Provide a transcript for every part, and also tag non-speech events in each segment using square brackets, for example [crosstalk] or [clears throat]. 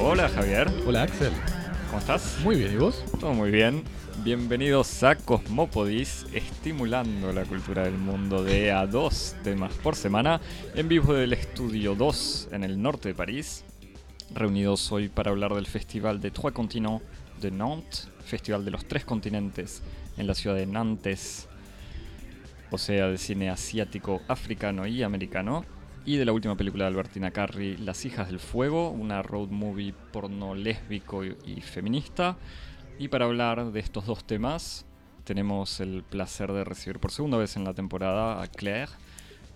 Hola Javier, Hola Axel. ¿cómo estás? Muy bien, ¿y vos? Todo muy bien. Bienvenidos a Cosmopodis, estimulando la cultura del mundo de a dos temas por semana, en vivo del estudio 2 en el norte de París. Reunidos hoy para hablar del Festival de Trois Continents de Nantes, Festival de los Tres Continentes en la ciudad de Nantes, o sea, de cine asiático, africano y americano. Y de la última película de Albertina Carri, Las hijas del fuego, una road movie porno lésbico y, y feminista. Y para hablar de estos dos temas, tenemos el placer de recibir por segunda vez en la temporada a Claire,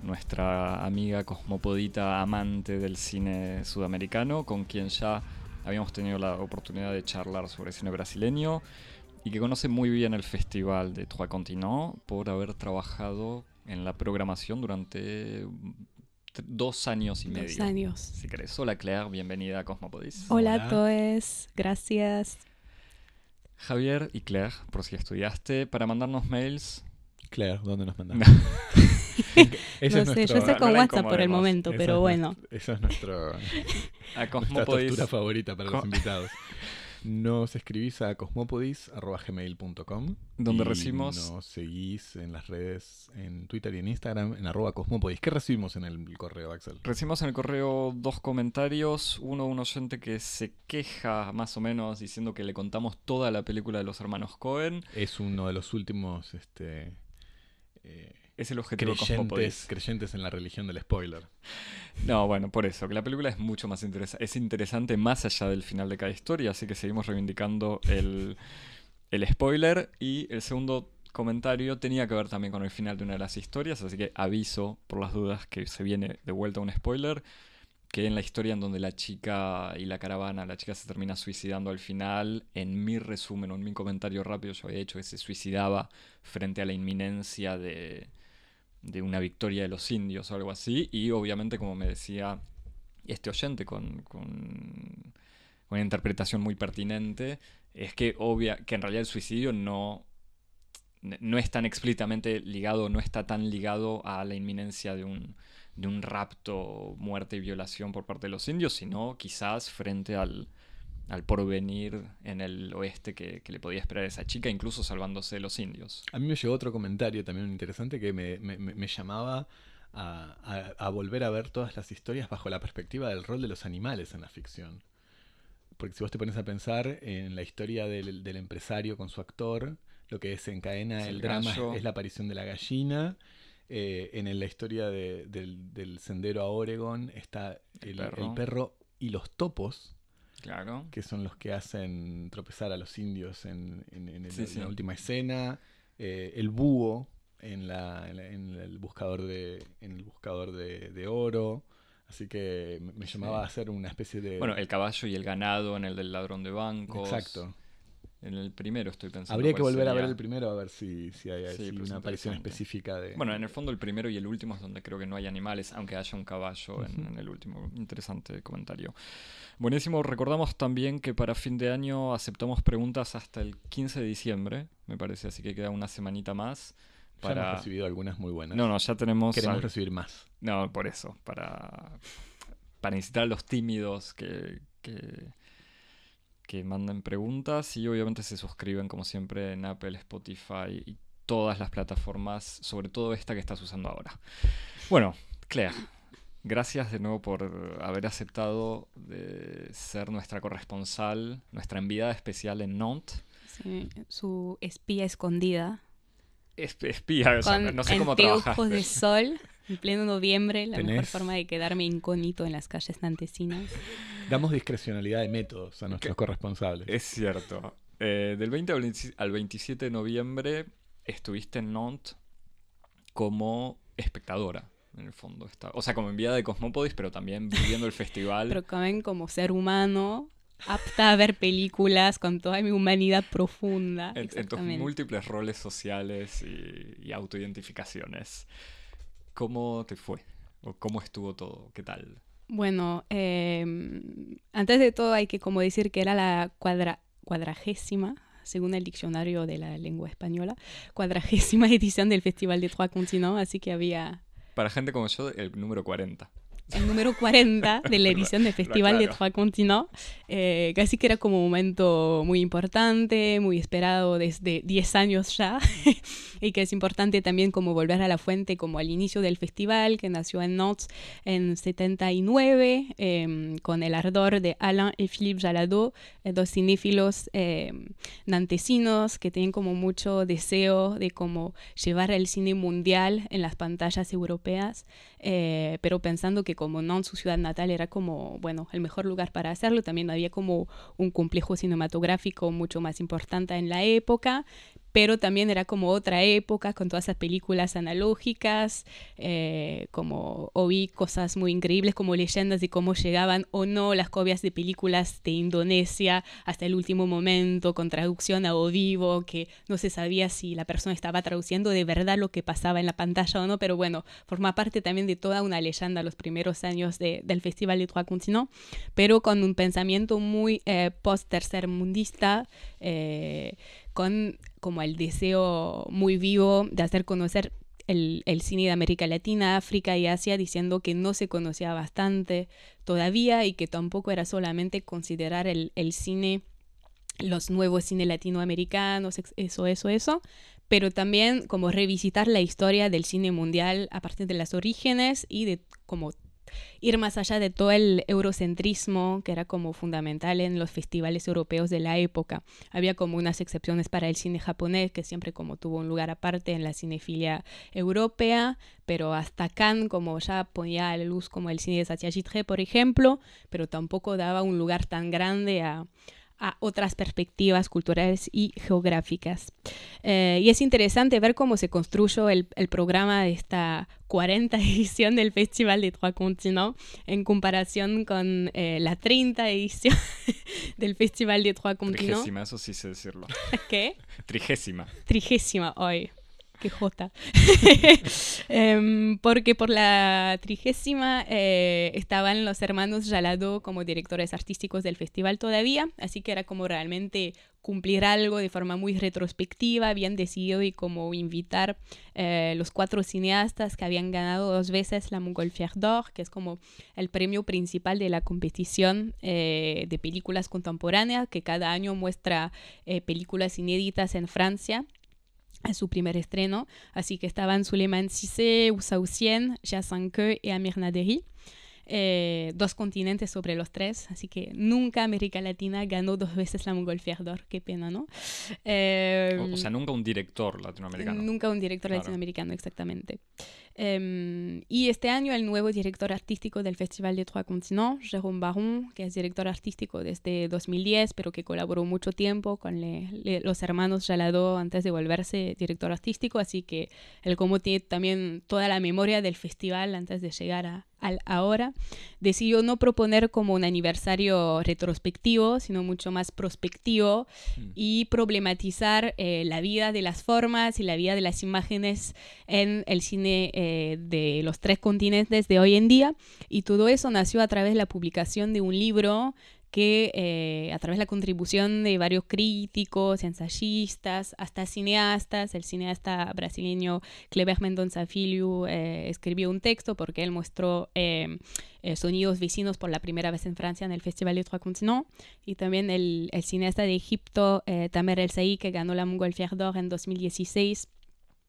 nuestra amiga cosmopodita amante del cine sudamericano, con quien ya habíamos tenido la oportunidad de charlar sobre cine brasileño y que conoce muy bien el festival de Trois Continents por haber trabajado en la programación durante dos años y medio. Dos años. Si querés. Hola Claire, bienvenida a Cosmopodis. Hola Hola. a todos, gracias. Javier y Claire, por si estudiaste, para mandarnos mails. Claire, ¿dónde nos mandas? [laughs] [laughs] No sé, yo no sé con WhatsApp por el momento, esa pero es bueno. nuestro- Esa es nuestro, [laughs] A nuestra tortura favorita para los invitados. Nos escribís a cosmopodis.gmail.com Donde y recibimos- Nos seguís en las redes, en Twitter y en Instagram, en arroba cosmopodis. ¿Qué recibimos en el correo, Axel? Recibimos en el correo dos comentarios. Uno, un oyente que se queja más o menos diciendo que le contamos toda la película de los hermanos Cohen. Es uno de los últimos este, eh, Es el objetivo creyentes, creyentes en la religión del spoiler. No, bueno, por eso, que la película es mucho más interesante. Es interesante más allá del final de cada historia, así que seguimos reivindicando el, el spoiler. Y el segundo comentario tenía que ver también con el final de una de las historias, así que aviso por las dudas que se viene de vuelta un spoiler. Que en la historia en donde la chica y la caravana, la chica se termina suicidando al final, en mi resumen o en mi comentario rápido yo había dicho que se suicidaba frente a la inminencia de, de una victoria de los indios o algo así. Y obviamente, como me decía este oyente con, con una interpretación muy pertinente, es que, obvia, que en realidad el suicidio no, no es tan explícitamente ligado, no está tan ligado a la inminencia de un, de un rapto, muerte y violación por parte de los indios, sino quizás frente al, al porvenir en el oeste que, que le podía esperar a esa chica, incluso salvándose de los indios. A mí me llegó otro comentario también interesante que me, me- me- llamaba a, a- a volver a ver todas las historias bajo la perspectiva del rol de los animales en la ficción. Porque si vos te pones a pensar en la historia del, del empresario con su actor, lo que desencadena Es el el drama es la aparición de la gallina. Eh, en la historia de- del, del sendero a Oregon está El el, perro. el perro y los topos, Claro. que son los que hacen tropezar a los indios en, en- en el- Sí, en sí. la última escena, eh, el búho en, la, en, la- en el buscador de en el buscador de, de oro, así que me, me llamaba Sí. a hacer una especie de Bueno, el caballo y el ganado en el del ladrón de bancos. exacto. En el primero estoy pensando. Habría que cuál volver a ver el primero a ver si, si hay Sí, una aparición específica de Bueno, en el fondo el primero y el último es donde creo que no hay animales, aunque haya un caballo en, el último. Interesante comentario. Buenísimo, recordamos también que para fin de año aceptamos preguntas hasta el 15 de diciembre, me parece, así que queda una semanita más. ya Para... hemos recibido algunas muy buenas. No, no, ya tenemos... Queremos al- recibir más. No, por eso, para, para incitar a los tímidos que, que, que manden preguntas y obviamente se suscriben como siempre en Apple, Spotify y todas las plataformas, sobre todo esta que estás usando ahora. Bueno, Claire, gracias de nuevo por haber aceptado de ser nuestra corresponsal, nuestra enviada especial en Nantes. Sí, su espía escondida. Es- Espía, o sea, Con no sé cómo trabajaste. de sol. En pleno noviembre, la mejor Tenés- forma de quedarme incógnito en las calles nantesinas. Damos discrecionalidad de métodos a nuestros ¿Qué? corresponsables. Es cierto. Eh, del 20 al 20 al 27 de noviembre estuviste en Nantes como espectadora, en el fondo. Está, o sea, como enviada de Cosmopodis, pero también viviendo el [laughs] festival. Pero también como ser humano, apta a ver películas con toda mi humanidad profunda. en, en tus múltiples roles sociales y, y autoidentificaciones. ¿Cómo te fue? ¿O cómo estuvo todo? ¿Qué tal? Bueno, eh, antes de todo hay que como decir que era la cuadra, cuadragésima según el diccionario de la lengua española, cuadragésima [laughs] edición del Festival de Trois Continents, así que había Para gente como yo, el número 40. El número 40 de la [laughs] edición del Festival de. Trois Continents. Eh, casi que era como un momento muy importante, muy esperado desde 10 años ya, [laughs] y que es importante también como volver a la fuente, como al inicio del festival, que nació en Nantes en 79, eh, con el ardor de Alain y Philippe Jalado, eh, dos cinéfilos eh, nantesinos que tienen como mucho deseo de como llevar el cine mundial en las pantallas europeas, eh, pero pensando que como Nantes, su ciudad natal, era como, bueno, el mejor lugar para hacerlo, también había como un complejo cinematográfico mucho más importante en la época, pero también era como otra época con todas esas películas analógicas, eh, como oí cosas muy increíbles como leyendas de cómo llegaban o no las copias de películas de Indonesia hasta el último momento con traducción a o vivo, que no se sabía si la persona estaba traduciendo de verdad lo que pasaba en la pantalla o no, pero bueno, forma parte también de toda una leyenda los primeros años de- del Festival de Trois Continents, pero con un pensamiento muy eh, post-tercermundista, eh, con como el deseo muy vivo de hacer conocer el, cine de América Latina, África y Asia, diciendo que no se conocía bastante todavía y que tampoco era solamente considerar el, el cine, los nuevos cine latinoamericanos, eso, eso, eso, pero también como revisitar la historia del cine mundial a partir de las orígenes y de como ir más allá de todo el eurocentrismo que era como fundamental en los festivales europeos de la época. Había como unas excepciones para el cine japonés, que siempre como tuvo un lugar aparte en la cinefilia europea, pero hasta Cannes como ya ponía a la luz como el cine de Satyajit Ray, por ejemplo, pero tampoco daba un lugar tan grande a, a otras perspectivas culturales y geográficas. Eh, y es interesante ver cómo se construyó el, el programa de esta 40 [laughs] edición del Festival de Trois Continents en comparación con eh, la 30 edición [laughs] del Festival de Trois Continents. Trigésima, eso sí sé decirlo. ¿Qué? Trigésima. Trigésima hoy. Qué jota. [laughs] Em, porque por la trigésima eh, estaban los hermanos Jalado como directores artísticos del festival todavía, así que era como realmente cumplir algo de forma muy retrospectiva, bien decidido y como invitar eh, los cuatro cineastas que habían ganado dos veces la Montgolfière d'Or, que es como el premio principal de la competición eh, de películas contemporáneas, que cada año muestra eh, películas inéditas en Francia a su primer estreno. Así que estaban Suleiman Cissé, Oussa Oussien, Jassanque y Amir Naderi. Eh, dos continentes sobre los tres, así que nunca América Latina ganó dos veces la Montgolfière d'Or, qué pena, ¿no? Eh, O, o sea, nunca un director latinoamericano. Nunca un director Claro. latinoamericano, exactamente. Em, y este año el nuevo director artístico del Festival de Trois Continents, Jérôme Baron, que es director artístico desde 2010, pero que colaboró mucho tiempo con le- le- los hermanos Jalado antes de volverse director artístico, así que él como tiene también toda la memoria del festival antes de llegar a, al ahora, decidió no proponer como un aniversario retrospectivo, sino mucho más prospectivo Mm. y problematizar eh, la vida de las formas y la vida de las imágenes en el cine eh, de los tres continentes de hoy en día. Y todo eso nació a través de la publicación de un libro que eh, a través de la contribución de varios críticos, ensayistas, hasta cineastas, el cineasta brasileño Kleber Mendonça Filho eh, escribió un texto porque él mostró eh, eh, sonidos vecinos por la primera vez en Francia en el Festival de Trois Continents y también el, el cineasta de Egipto eh, Tamer El Saï que ganó la Montgolfière d'Or en 2016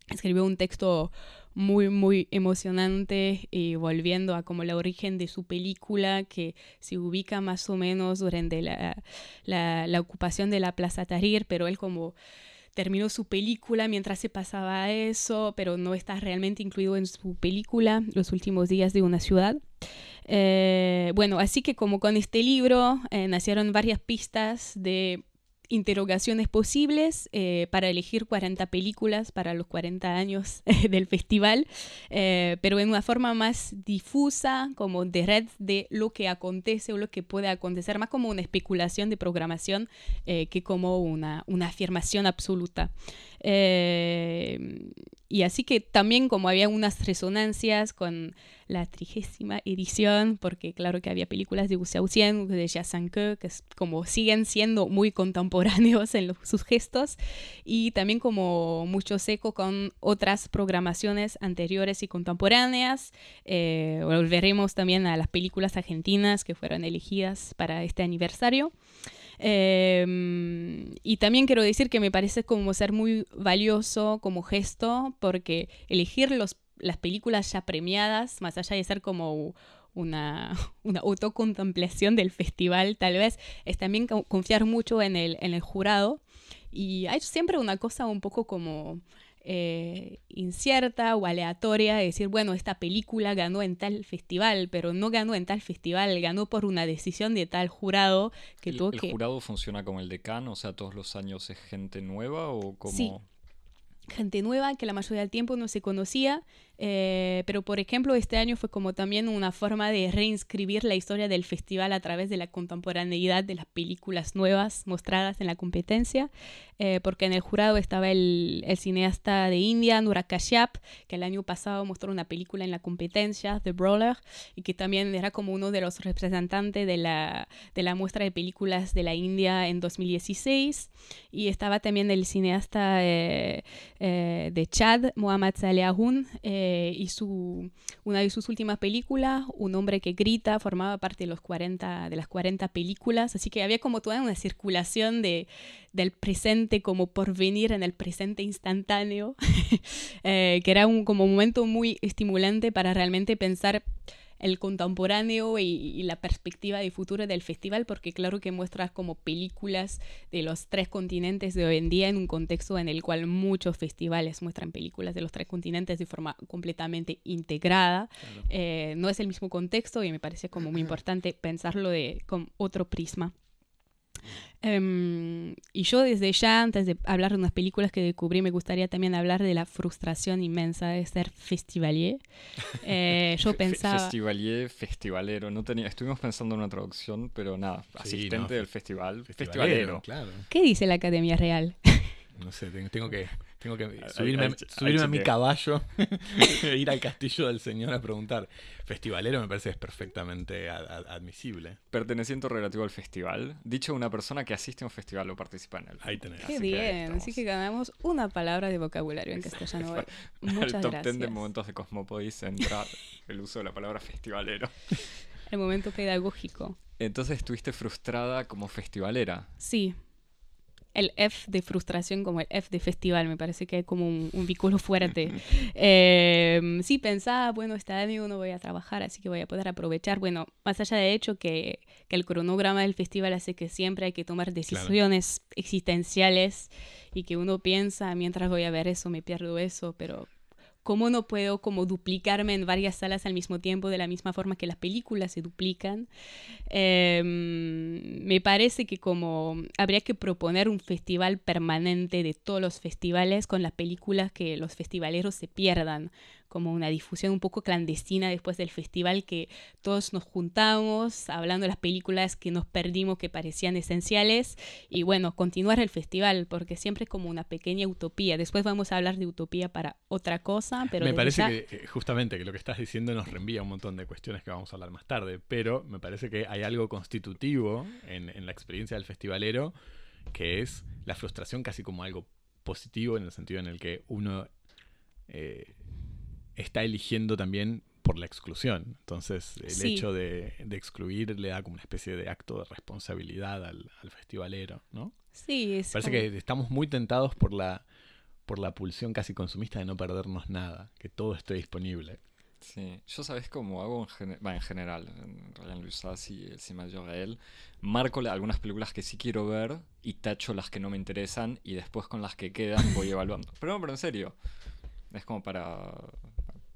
escribió un texto muy, muy emocionante y volviendo a como la origen de su película que se ubica más o menos durante la, la, la ocupación de la Plaza Tahrir, pero él como terminó su película mientras se pasaba eso, pero no está realmente incluido en su película, Los últimos días de una ciudad. Eh, bueno, así que como con este libro eh, nacieron varias pistas de interrogaciones posibles eh, para elegir 40 películas para los 40 años [laughs] del festival, eh, pero en una forma más difusa, como de red de lo que acontece o lo que puede acontecer, más como una especulación de programación eh, que como una, una afirmación absoluta. Y así que también como había unas resonancias con la trigésima edición, porque claro que había películas de Wu Xiaoxian, de Jia que como siguen siendo muy contemporáneos en sus gestos, y también como mucho seco con otras programaciones anteriores y contemporáneas. Eh, volveremos también a las películas argentinas que fueron elegidas para este aniversario. Em, y también quiero decir que me parece como ser muy valioso como gesto, porque elegir los, las películas ya premiadas, más allá de ser como una, [laughs] una autocontemplación del festival, tal vez, es también confiar mucho en el, en el jurado. Y hay siempre una cosa un poco como eh, incierta o aleatoria, decir, bueno, esta película ganó en tal festival, pero no ganó en tal festival, ganó por una decisión de tal jurado que ¿El, tuvo el que... jurado funciona como el decano? O sea, todos los años es gente nueva o como... Sí. Gente nueva que la mayoría del tiempo no se conocía eh, pero, por ejemplo, este año fue como también una forma de reinscribir la historia del festival a través de la contemporaneidad de las películas nuevas mostradas en la competencia, eh, porque en el jurado estaba el, cineasta de India, Anurag Kashyap, que el año pasado mostró una película en la competencia, The Brawler, y que también era como uno de los representantes de la, de la muestra de películas de la India en 2016. Y estaba también el cineasta eh, de Chad, Mohammad Saleh Aoun, eh, y su, una de sus últimas películas, Un hombre que grita, formaba parte de, los 40, de las 40 películas, así que había como toda una circulación de, del presente como por venir en el presente instantáneo, [laughs] eh, que era un como momento muy estimulante para realmente pensar el contemporáneo y, y, la perspectiva de futuro del festival, porque claro que muestras como películas de los tres continentes de hoy en día en un contexto en el cual muchos festivales muestran películas de los tres continentes de forma completamente integrada. Claro. Eh, no es el mismo contexto y me parece como muy [clears throat] importante pensarlo de, con otro prisma. Um, y yo desde ya, antes de hablar de unas películas que descubrí, me gustaría también hablar de la frustración inmensa de ser festivalier. [laughs] Eh, yo pensaba... Festivalier, festivalero. No tenía, estuvimos pensando en una traducción, pero nada, Sí, asistente no, del festival, Festivalero, festivalero. claro. ¿Qué dice la Academia Real? No sé, tengo, tengo que, tengo que subirme, subirme a mi caballo e [laughs] [laughs] ir al castillo del señor a preguntar. Festivalero me parece que es perfectamente ad- ad- admisible. Perteneciente o relativo al festival. Dicho una persona que asiste a un festival o participa en él. Ahí tenés. Qué Así bien, así que ganamos una palabra de vocabulario en castellano hoy. [laughs] Muchas el top gracias. 10 de momentos de Cosmopodis entra el uso de la palabra festivalero. El momento pedagógico. Entonces estuviste frustrada como festivalera. Sí. El F de frustración como el F de festival, me parece que hay como un, un vínculo [laughs] fuerte. Eh, sí, pensaba, bueno, este año no voy a trabajar, así que voy a poder aprovechar. Bueno, más allá de hecho que, que el cronograma del festival hace que siempre hay que tomar decisiones existenciales y que uno piensa, mientras voy a ver eso, me pierdo eso, pero ¿cómo no puedo como duplicarme en varias salas al mismo tiempo de la misma forma que las películas se duplican? Eh, me parece que como habría que proponer un festival permanente de todos los festivales con las películas que los festivaleros se pierdan, como una difusión un poco clandestina después del festival que todos nos juntamos hablando de las películas que nos perdimos que parecían esenciales y bueno, continuar el festival porque siempre es como una pequeña utopía. Después vamos a hablar de utopía para otra cosa, pero me parece ya- que eh, justamente que lo que estás diciendo nos reenvía un montón de cuestiones que vamos a hablar más tarde, pero me parece que hay algo constitutivo en, en la experiencia del festivalero que es la frustración casi como algo positivo en el sentido en el que uno eh, está eligiendo también por la exclusión. Entonces el Sí. hecho de, de excluir le da como una especie de acto de responsabilidad al, al festivalero, ¿no? Sí, es Parece como- que estamos muy tentados por la por la pulsión casi consumista de no perdernos nada, que todo esté disponible. Sí, yo sabes cómo hago en, va, en general, en Ryan Lusas y el Cimayor Gael, marco algunas películas que sí quiero ver y tacho las que no me interesan y después con las que quedan voy [laughs] evaluando. Pero no, pero en serio, es como para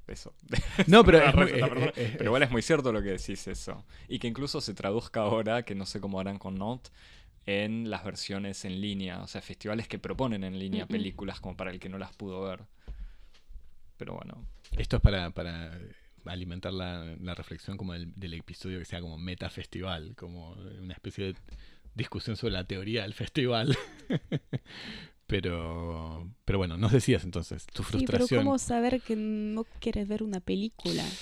eso. No, pero [laughs] Una es muy- receta, eh, eh, eh, Pero igual es muy cierto lo que decís eso. Y que incluso se traduzca ahora, que no sé cómo harán con Not, en las versiones en línea, o sea, festivales que proponen en línea películas como para el que no las pudo ver. Pero bueno, Esto es para, para alimentar la, la reflexión como del, del episodio que sea como metafestival, como una especie de discusión sobre la teoría del festival. [laughs] Pero, pero bueno, nos decías entonces, tu Sí, pero frustración. ¿cómo saber que no quieres ver una película? [laughs]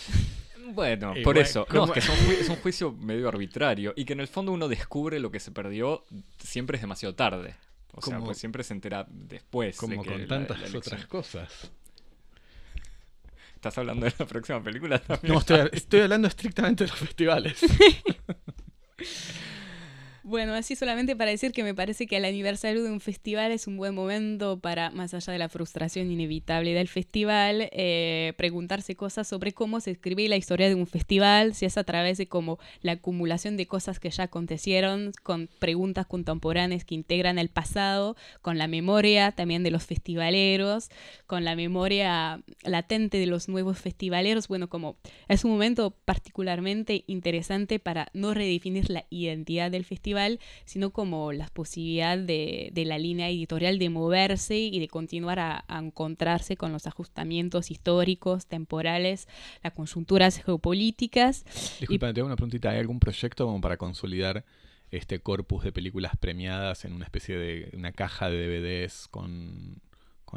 Bueno, Y por bueno, eso. No, ¿cómo- es que es un, ju- [laughs] es un juicio medio arbitrario y que en el fondo uno descubre lo que se perdió siempre es demasiado tarde. O sea, Como- pues siempre se entera después. de como que con tantas la otras cosas. ¿Estás hablando de la próxima película también? No, estoy, estoy hablando estrictamente de los festivales. [laughs] Bueno, así solamente para decir que me parece que el aniversario de un festival es un buen momento para, más allá de la frustración inevitable del festival, eh, preguntarse cosas sobre cómo se escribe la historia de un festival, si es a través de como la acumulación de cosas que ya acontecieron, con preguntas contemporáneas que integran el pasado, con la memoria también de los festivaleros, con la memoria latente de los nuevos festivaleros. Bueno, como es un momento particularmente interesante para no redefinir la identidad del festival, sino como la posibilidad de, la línea editorial de moverse y de continuar a, encontrarse con los ajustamientos históricos, temporales, las conjunturas geopolíticas. Disculpa, te hago una preguntita. ¿Hay algún proyecto como para consolidar este corpus de películas premiadas en una especie de una caja de DVDs con,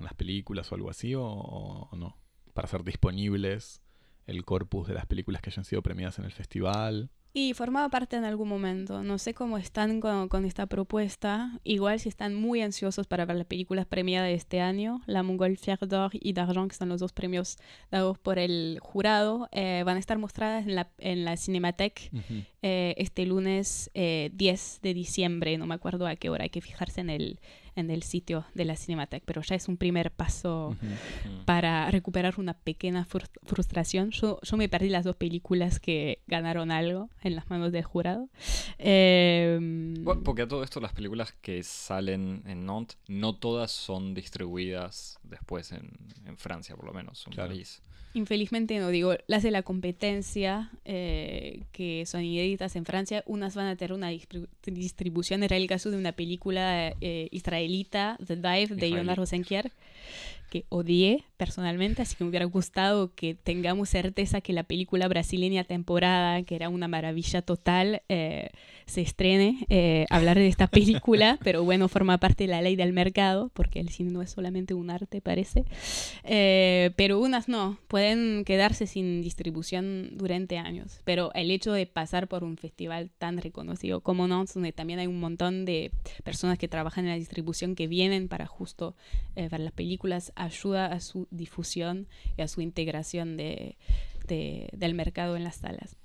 las películas o algo así? ¿O, o no? Para hacer disponibles el corpus de las películas que hayan sido premiadas en el festival. Y formaba parte en algún momento. No sé cómo están con, con esta propuesta. Igual si están muy ansiosos para ver las películas premiadas de este año, la Montgolfière d'Or y d'Argent, que son los dos premios dados por el jurado, eh, van a estar mostradas en la, en la Cinematheque eh, este lunes eh, 10 de diciembre. No me acuerdo a qué hora. Hay que fijarse en el, en el sitio de la Cinematheque. Pero ya es un primer paso Ujú. Mm. para recuperar una pequeña frus- frustración. Yo, yo me perdí las dos películas que ganaron algo en las manos del jurado. Eh, Bueno, porque a todo esto las películas que salen en Nantes no todas son distribuidas después en, en Francia, por lo menos, un Claro. país. Infelizmente no digo, las de la competencia eh, que son inéditas en Francia, unas van a tener una distribu- distribución, era el caso de una película eh, israelita, The Dive, de. Jonas Rosenkier, que odié personalmente, así que me hubiera gustado que tengamos certeza que la película brasileña temporada, que era una maravilla total, eh, se estrene, eh, hablar de esta película, [laughs] pero bueno, forma parte de la ley del mercado, porque el cine no es solamente un arte, parece. Eh, pero unas no, pueden quedarse sin distribución durante años. Pero el hecho de pasar por un festival tan reconocido como Nantes, donde también hay un montón de personas que trabajan en la distribución que vienen para justo eh, ver las películas, ayuda a su difusión y a su integración de, de- del mercado en las salas.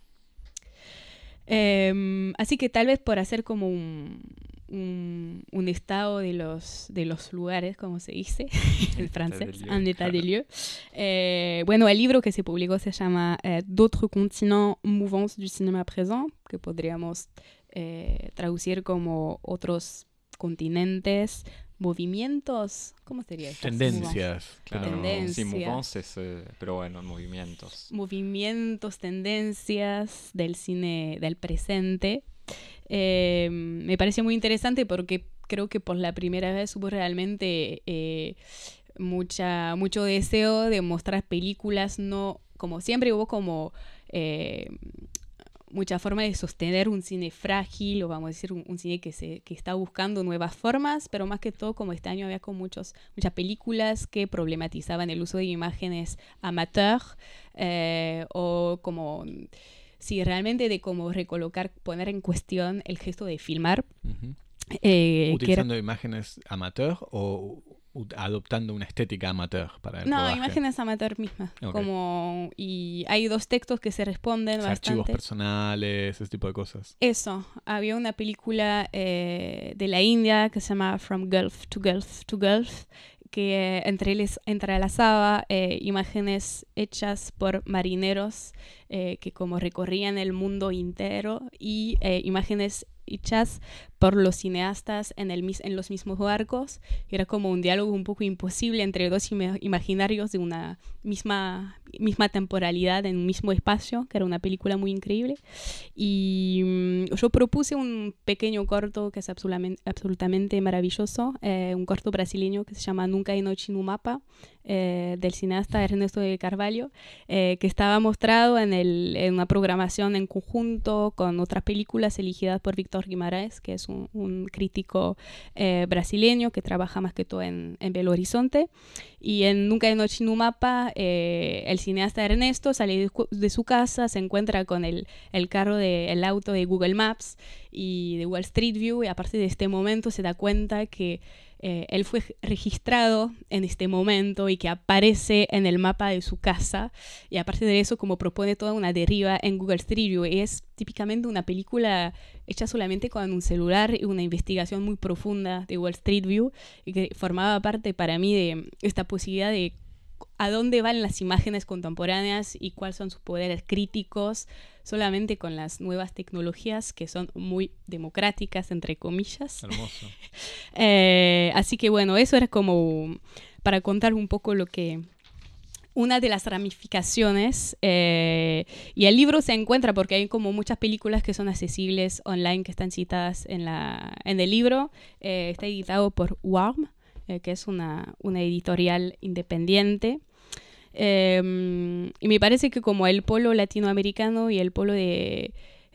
Em, así que tal vez por hacer como un, un, un estado de los, de los lugares, como se dice [laughs] en francés, un état des lieux. Eh, bueno, el libro que se publicó se llama eh, D'autres continents, mouvances du cinéma présent, que podríamos eh, traducir como otros continentes, movimientos, ¿cómo sería eso? Tendencias. Claro, sí, Tendencia. mouvance es, eh, pero bueno, movimientos. movimientos, tendencias del cine del presente. Eh, me parece muy interesante porque creo que por la primera vez hubo realmente eh, mucha, mucho deseo de mostrar películas, no como siempre hubo como eh, mucha forma de sostener un cine frágil, o vamos a decir, un, un cine que, se, que está buscando nuevas formas, pero más que todo, como este año había con muchos, muchas películas que problematizaban el uso de imágenes amateur, eh, o como, sí, realmente de cómo recolocar, poner en cuestión el gesto de filmar. Eh, que era- ¿Utilizando imágenes amateur o adoptando una estética amateur para el no, rodaje? imágenes amateur mismas. Como, y hay dos textos que se responden O sea, archivos bastante. personales, ese tipo de cosas. Eso, había una película eh, de la India que se llama From Gulf to Gulf to Gulf, que entrelazaba eh, imágenes hechas por marineros eh, que como recorrían el mundo entero y eh, imágenes hechas por los cineastas en, el, en los mismos barcos. Era como un diálogo un poco imposible entre dos ima- imaginarios de una misma, misma temporalidad en un mismo espacio, que era una película muy increíble. Y mm, yo propuse un pequeño corto que es absolutamente, absolutamente maravilloso, eh, un corto brasileño que se llama Nunca hay noche en un mapa, eh, del cineasta Ernesto de Carvalho, eh, que estaba mostrado en, el, en una programación en conjunto con otras películas elegidas por Víctor Guimarães, que es un, crítico eh, brasileño que trabaja más que todo en, Belo Horizonte. Y en Nunca de Noche en un mapa, eh, el cineasta Ernesto sale de, su casa, se encuentra con el, el carro, de, el auto de Google Maps y de Wall Street View y a partir de este momento se da cuenta que eh, él fue registrado en este momento y que aparece en el mapa de su casa y a partir de eso como propone toda una deriva en Google Street View es típicamente una película hecha solamente con un celular y una investigación muy profunda de Wall Street View y que formaba parte para mí de esta posibilidad de a dónde van las imágenes contemporáneas y cuáles son sus poderes críticos solamente con las nuevas tecnologías que son muy democráticas, entre comillas. Hermoso. [laughs] Eh, así que bueno, eso era como para contar un poco lo que... Una de las ramificaciones, eh, y el libro se encuentra porque hay como muchas películas que son accesibles online, que están citadas en, la, en el libro. Eh, está editado por Warm, que es una, una editorial independiente. Em, y me parece que como el polo latinoamericano y el polo de,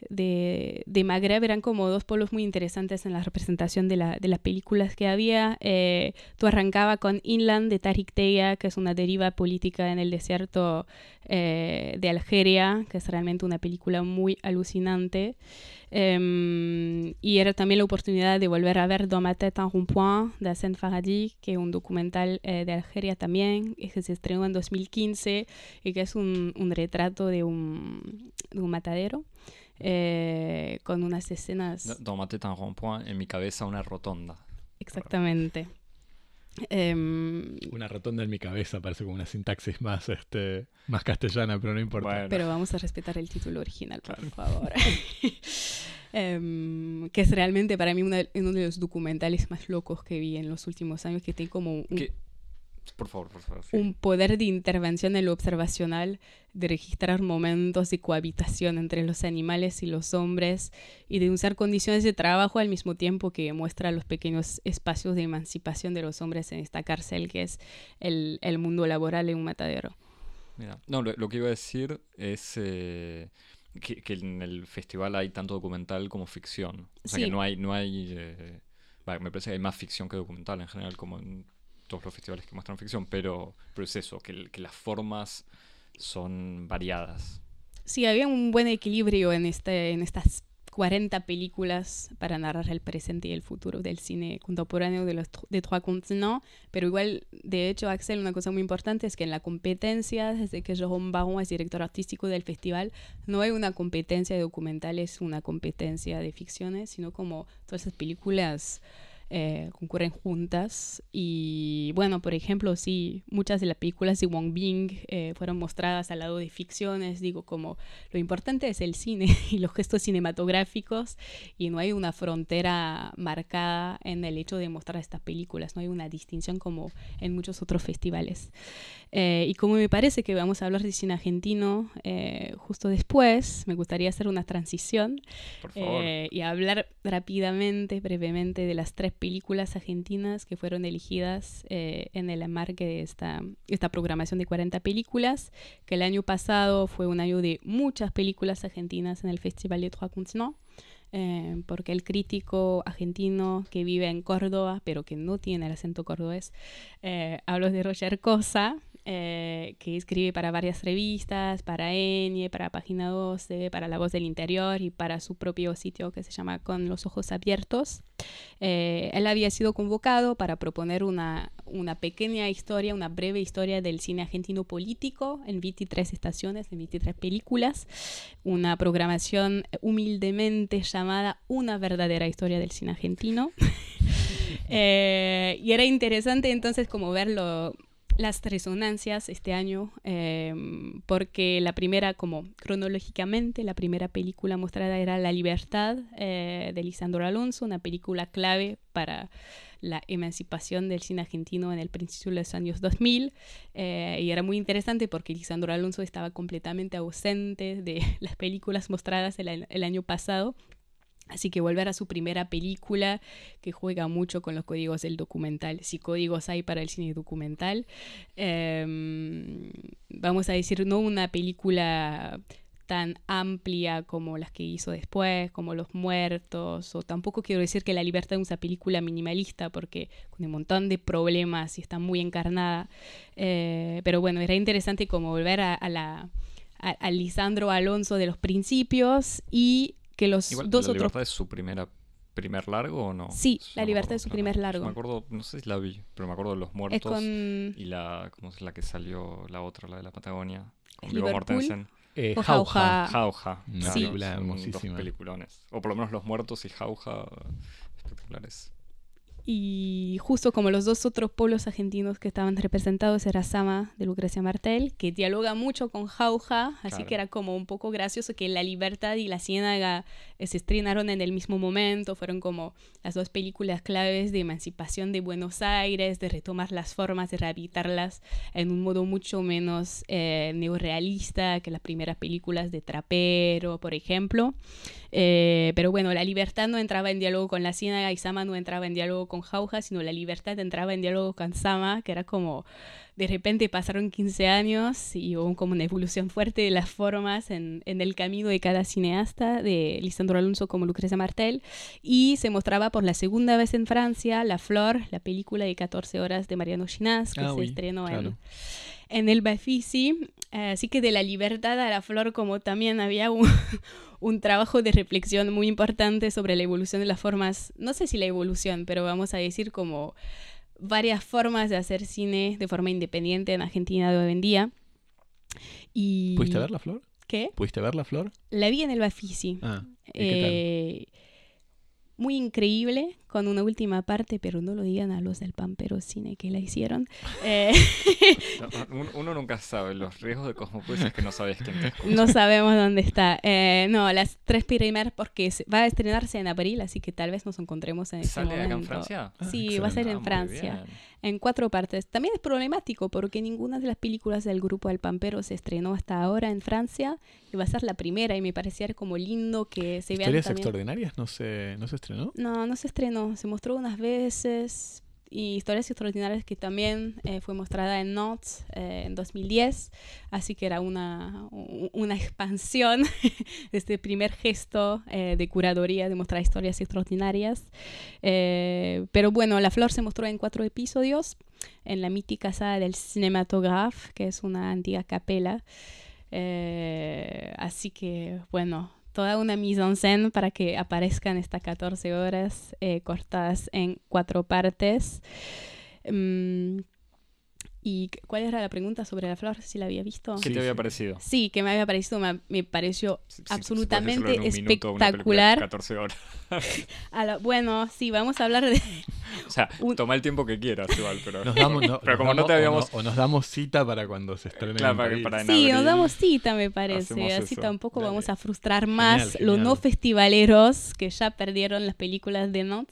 de, Magreb eran como dos polos muy interesantes en la representación de, la, de las películas que había. Eh, tú arrancaba con Inland de Tariq Teya, que es una deriva política en el desierto eh, de Algeria, que es realmente una película muy alucinante. Em, y era también la oportunidad de volver a ver Dans ma tête un de Hassan Faradi, que es un documental eh, de Algeria también, que se estrenó en 2015 y que es un, retrato de de un matadero. Eh, con unas escenas... Tête un rond-point, en mi cabeza una rotonda. Exactamente. Em, una rotonda en mi cabeza parece como una sintaxis más, este, más castellana, pero no importa. Pero vamos a respetar el título original, por favor. [laughs] Em, que es realmente para mí uno de los documentales más locos que vi en los últimos años, que tiene como un, por favor, por favor. Un poder de intervención en lo observacional, de registrar momentos de cohabitación entre los animales y los hombres y de usar condiciones de trabajo al mismo tiempo que muestra los pequeños espacios de emancipación de los hombres en esta cárcel que es el, el mundo laboral en un matadero. Mira, no, lo, que iba a decir es eh, que, que, en el festival hay tanto documental como ficción. O sea que no hay, no hay eh, me parece que hay más ficción que documental en general, como en todos los festivales que muestran ficción, pero, pero es eso, que, que las formas son variadas. Sí, había un buen equilibrio en, este, en estas 40 películas para narrar el presente y el futuro del cine contemporáneo de los de Trois Continents, pero igual, de hecho, Axel, una cosa muy importante es que en la competencia, desde que Jérôme Baron es director artístico del festival, no hay una competencia de documentales, una competencia de ficciones, sino como todas esas películas eh, concurren juntas. Y bueno, por ejemplo, sí, muchas de las películas de Wong Bing eh, fueron mostradas al lado de ficciones. Digo, como lo importante es el cine [laughs] y los gestos cinematográficos y no hay una frontera marcada en el hecho de mostrar estas películas. No hay una distinción como en muchos otros festivales. Eh, y como me parece que vamos a hablar de cine argentino justo después, me gustaría hacer una transición y hablar rápidamente, brevemente de las tres películas argentinas que fueron elegidas eh, en el marque de esta, esta programación de 40 películas, que el año pasado fue un año de muchas películas argentinas en el Festival de Trois Continents. Eh, porque el crítico argentino que vive en Córdoba, pero que no tiene el acento cordobés, eh, hablo de Roger Cosa, eh, que escribe para varias revistas, para Enie, para Página 12, para La Voz del Interior y para su propio sitio que se llama Con los Ojos Abiertos. Eh, él había sido convocado para proponer una, una pequeña historia, una breve historia del cine argentino político en 23 estaciones, en 23 películas, una programación humildemente llamada Una verdadera historia del cine argentino. [laughs] Eh, y era interesante entonces como verlo las resonancias este año, em, porque la primera, como cronológicamente, la primera película mostrada era La Libertad eh, de Lisandro Alonso, una película clave para la emancipación del cine argentino en el principio de los años 2000. Eh, y era muy interesante porque Lisandro Alonso estaba completamente ausente de [laughs] las películas mostradas el año pasado Así que volver a su primera película, que juega mucho con los códigos del documental, si códigos hay para el cine documental. Em, vamos a decir, no una película tan amplia como las que hizo después, como Los Muertos, o tampoco quiero decir que La Libertad es una película minimalista, porque con un montón de problemas y está muy encarnada, eh, pero bueno, era interesante como volver a, la, a, Lisandro Alonso de los principios y que los dos la otros... Libertad es su primera primer largo o no? Sí, La Libertad es su primer largo. me acuerdo, no sé si la vi, pero me acuerdo de Los Muertos y la, ¿cómo es la que salió la otra, la de la Patagonia? Con Vigo Mortensen. Eh, Jauja. Jauja. Una sí. película hermosísima. Dos peliculones. O por lo menos Los Muertos y Jauja espectaculares. Y justo como los dos otros pueblos argentinos que estaban representados era Sama de Lucrecia Martel, que dialoga mucho con Jauja, así que era como un poco gracioso que La Libertad y La Ciénaga se estrenaron en el mismo momento, fueron como las dos películas claves de emancipación de Buenos Aires, de retomar las formas, de rehabilitarlas en un modo mucho menos eh, neorealista que las primeras películas de Trapero, por ejemplo. Eh, pero bueno, la libertad no entraba en diálogo con la ciénaga y Sama no entraba en diálogo con Jauja, sino la libertad entraba en diálogo con Sama, que era como de repente pasaron 15 años y hubo como una evolución fuerte de las formas en, en, el camino de cada cineasta, de Lisandro Alonso como Lucrecia Martel, y se mostraba por la segunda vez en Francia La Flor, la película de 14 horas de Mariano Chinás, que ah, se estrenó en, en el Bafisi. así que de la libertad a la flor, como también había un, [laughs] un trabajo de reflexión muy importante sobre la evolución de las formas, no sé si la evolución, pero vamos a decir como varias formas de hacer cine de forma independiente en Argentina de hoy en día. Y... ¿Pudiste ver la flor? ¿Qué? ¿Pudiste ver la flor? La vi en el Bafisi. Ah, eh, muy increíble con una última parte, pero no lo digan a los del Pampero Cine que la hicieron. [laughs] Eh, uno nunca sabe, los riesgos de Cosmopolis es que no sabes quién te [laughs] No sabemos dónde está. Eh, no, las tres primeras porque va a estrenarse en abril, así que tal vez nos encontremos en ese momento. acá en Francia? sí, va a ser en ah, Francia en cuatro partes. También es problemático porque ninguna de las películas del grupo El Pampero se estrenó hasta ahora en Francia y va a ser la primera y me parecía como lindo que se vean ¿Historias extraordinarias no se, no se estrenó? No, no se estrenó. Se mostró unas veces, y Historias Extraordinarias que también eh, fue mostrada en Notes eh, en 2010, así que era una, una expansión [laughs] de este primer gesto eh, de curaduría de mostrar historias extraordinarias. pero bueno, La Flor se mostró en cuatro episodios en la mítica sala del Cinematographe, que es una antigua capela. así que bueno, toda una mise en scène para que aparezcan estas 14 horas eh, cortadas en cuatro partes. Mm, ¿Y cuál era la pregunta sobre la flor? Si la había visto. ¿Qué te había parecido? Sí, que me había parecido, me, pareció absolutamente espectacular. 14 horas. [laughs] bueno, sí, vamos a hablar de... [laughs] o sea, toma el tiempo que quieras igual, pero... Nos damos, [laughs] pero como no te habíamos... O, nos damos cita para cuando se estrene claro, para, Sí, nos damos cita, me parece. Así tampoco vamos a frustrar más los no festivaleros que ya perdieron las películas de Not.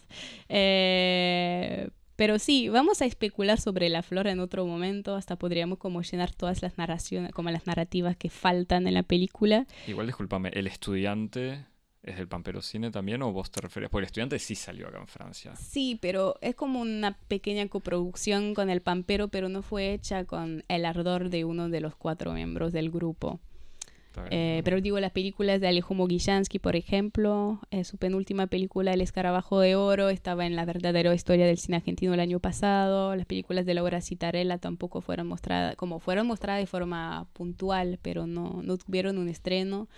Eh, pero sí, vamos a especular sobre la flor en otro momento, hasta podríamos como llenar todas las narraciones, como las narrativas que faltan en la película. Igual discúlpame, ¿el estudiante es del Pampero Cine también o vos te referías? Porque el estudiante sí salió acá en Francia. Sí, pero es como una pequeña coproducción con el Pampero, pero no fue hecha con el ardor de uno de los cuatro miembros del grupo. Eh, pero digo, las películas de Alejo Mogillansky, por ejemplo, eh, su penúltima película, El Escarabajo de Oro, estaba en la verdadera historia del cine argentino el año pasado. Las películas de Laura Citarella tampoco fueron mostradas, como fueron mostradas de forma puntual, pero no, no tuvieron un estreno.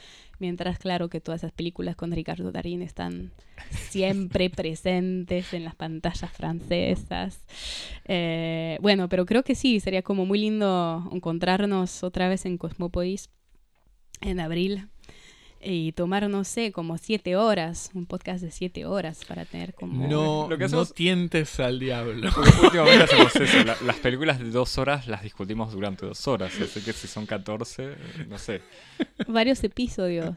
Mientras, claro, que todas esas películas con Ricardo Darín están siempre [laughs] presentes en las pantallas francesas. Eh, bueno, pero creo que sí, sería como muy lindo encontrarnos otra vez en Cosmópolis en abril y tomar, no sé, como siete horas, un podcast de siete horas para tener como... No, Lo que no tientes al diablo. Últimamente [laughs] hacemos eso, las películas de dos horas las discutimos durante dos horas, así que si son 14, no sé. Varios episodios,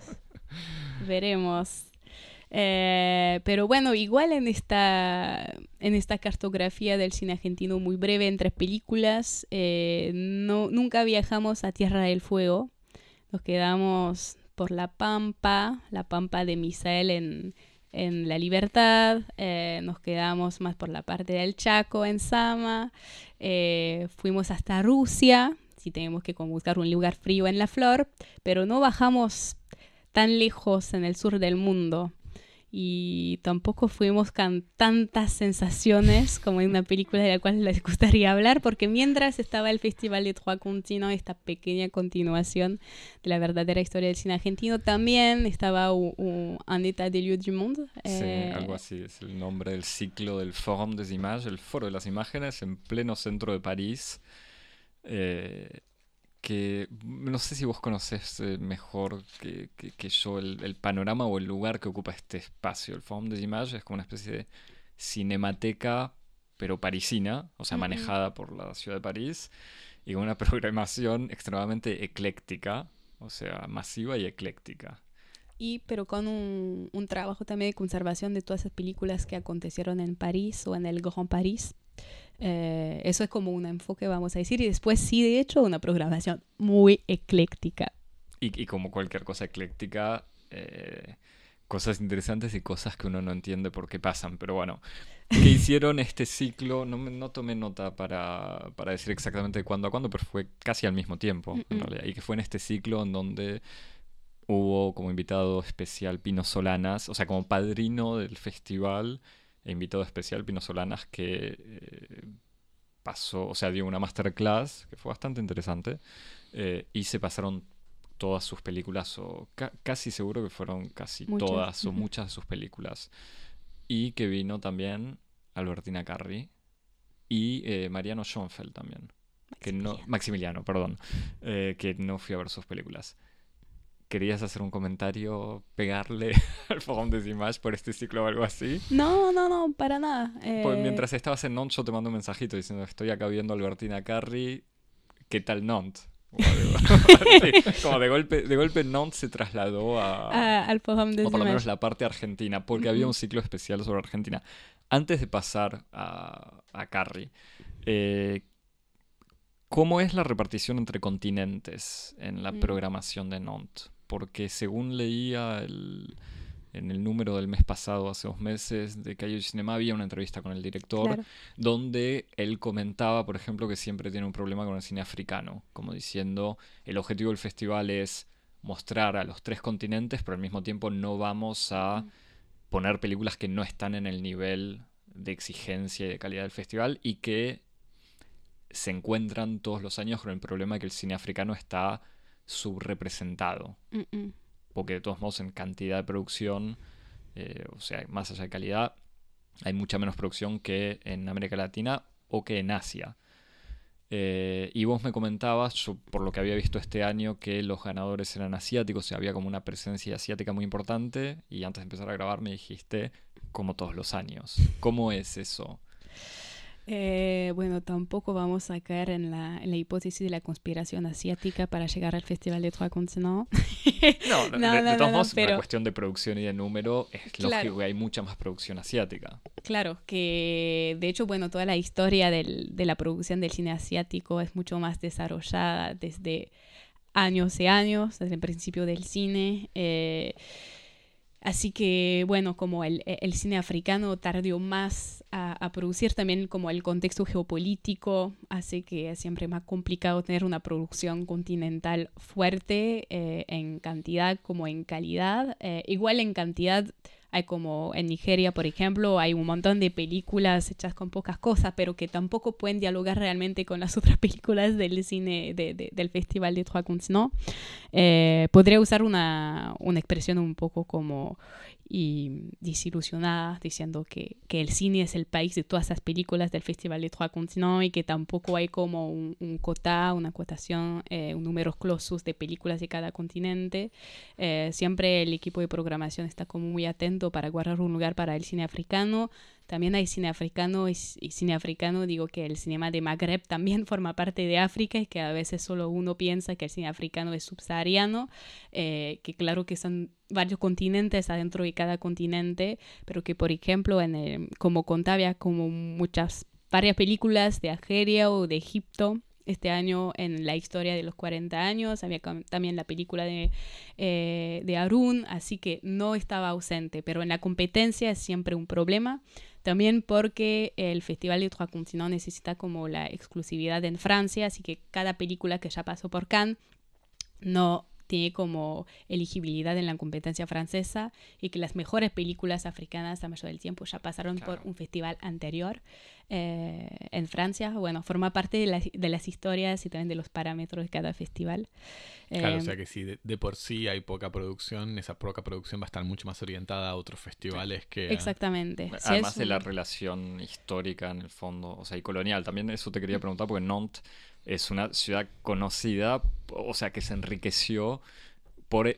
veremos. Eh, pero bueno, igual en esta, en esta cartografía del cine argentino muy breve entre películas, eh, no, nunca viajamos a Tierra del Fuego, nos quedamos por La Pampa, la Pampa de Misael en, en La Libertad, eh, nos quedamos más por la parte del Chaco en Sama, eh, fuimos hasta Rusia, y tenemos que buscar un lugar frío en la flor, pero no bajamos tan lejos en el sur del mundo y tampoco fuimos con tantas sensaciones como en una película de la cual les gustaría hablar, porque mientras estaba el Festival de Trois Continents, esta pequeña continuación de la verdadera historia del cine argentino, también estaba un, état des lieux du monde. Sí, eh, algo así, es el nombre del ciclo del Forum des Images, el Foro de las Imágenes en pleno centro de París. Eh, que no sé si vos conoces eh, mejor que, yo el, panorama o el lugar que ocupa este espacio. El Forum des Images es como una especie de cinemateca, pero parisina, o sea, manejada por la ciudad de París, y con una [laughs] programación extremadamente ecléctica, o sea, masiva y ecléctica. Y pero con un, un trabajo también de conservación de todas esas películas que acontecieron en París o en el Grand París eh, eso es como un enfoque, vamos a decir, y después sí, de hecho, una programación muy ecléctica. Y, como cualquier cosa ecléctica, eh, cosas interesantes y cosas que uno no entiende por qué pasan. Pero bueno, que hicieron este ciclo, no, no tomé nota para, para, decir exactamente de cuándo a cuándo, pero fue casi al mismo tiempo, en realidad. Y que fue en este ciclo en donde hubo como invitado especial Pino Solanas, o sea, como padrino del festival invitado especial, Pino Solanas, que eh, pasó, o sea, dio una masterclass que fue bastante interesante eh, y se pasaron todas sus películas, o casi seguro que fueron casi todas o muchas de sus películas. Y que vino también Albertina Carri y eh, Mariano Schoenfeld también. Maximiliano. Que no, Maximiliano, perdón. que no fui a ver sus películas. ¿Querías hacer un comentario, pegarle [laughs] al Fogón de Image por este ciclo o algo así? No, no, no, para nada. Pues mientras estabas en Nont, yo te mando un mensajito diciendo: Estoy acá viendo a Albertina Carri, ¿qué tal Nont? [laughs] como de golpe, de golpe Nont se trasladó a, al Fogón de O por lo menos la parte argentina, porque había un ciclo especial sobre Argentina. Antes de pasar a, a Carri, eh, ¿cómo es la repartición entre continentes en la mm. programación de Nantes? Porque según leía en el número del mes pasado, hace dos meses, de Calle Cinema, había una entrevista con el director donde él comentaba, por ejemplo, que siempre tiene un problema con el cine africano, como diciendo, el objetivo del festival es mostrar a los tres continentes, pero al mismo tiempo no vamos a poner películas que no están en el nivel de exigencia y de calidad del festival y que se encuentran todos los años con el problema de que el cine africano está subrepresentado. Porque de todos modos en cantidad de producción, eh, o sea, más allá de calidad, hay mucha menos producción que en América Latina o que en Asia. Eh, y vos me comentabas, yo por lo que había visto este año, que los ganadores eran asiáticos, o había como una presencia asiática muy importante. Y antes de empezar a grabar me dijiste, como todos los años. ¿Cómo es eso? Eh, bueno, tampoco vamos a caer en la, en la, hipótesis de la conspiración asiática para llegar al Festival de Trois Continents. [laughs] [laughs] no, no, de, todos modos, pero... la cuestión de producción y de número es lógico que hay mucha más producción asiática. Claro, que de hecho, bueno, toda la historia del, de la producción del cine asiático es mucho más desarrollada desde años y años, desde el principio del cine. Eh, Así que, bueno, como el, el cine africano tardó más a, producir, también como el contexto geopolítico hace que es siempre más complicado tener una producción continental fuerte eh, en cantidad como en calidad. Eh, igual en cantidad hay como en Nigeria, por ejemplo, hay un montón de películas hechas con pocas cosas, pero que tampoco pueden dialogar realmente con las [laughs] otras películas del cine del Festival de Trois Continents. Eh, podría usar una, una expresión un poco como y desilusionada diciendo que, que, el cine es el país de todas esas películas del Festival de Trois Continents y que tampoco hay como un, un cota, una cotación, eh, un número clausus de películas de cada continente. Eh, siempre el equipo de programación está como muy atento para guardar un lugar para el cine africano. También hay cine africano y, cine africano, digo que el cinema de Magreb también [laughs] forma parte de África y que a veces solo uno piensa que el cine africano es subsahariano, eh, que claro que son varios continentes adentro de cada continente, pero que por ejemplo, en el, como contaba, como muchas, varias películas de Algeria o de Egipto, este año en la historia de los 40 años, había también la película de, eh, de Arun, así que no estaba ausente, pero en la competencia es siempre un problema. También porque el Festival de Trois Continents necesita como la exclusividad en Francia, así que cada película que ya pasó por Cannes no tiene como elegibilidad en la competencia francesa y que las mejores películas africanas la mayoría del tiempo ya pasaron por un festival anterior eh, en Francia. Bueno, forma parte de, de, las historias y también de los parámetros de cada festival. Claro, o eh, sea que si de, por sí hay poca producción, esa poca producción va a estar mucho más orientada a otros festivales que... Exactamente. Además de la relación histórica en el fondo, o sea, y colonial. También eso te quería preguntar porque Nantes es una ciudad conocida, o sea, que se enriqueció por e,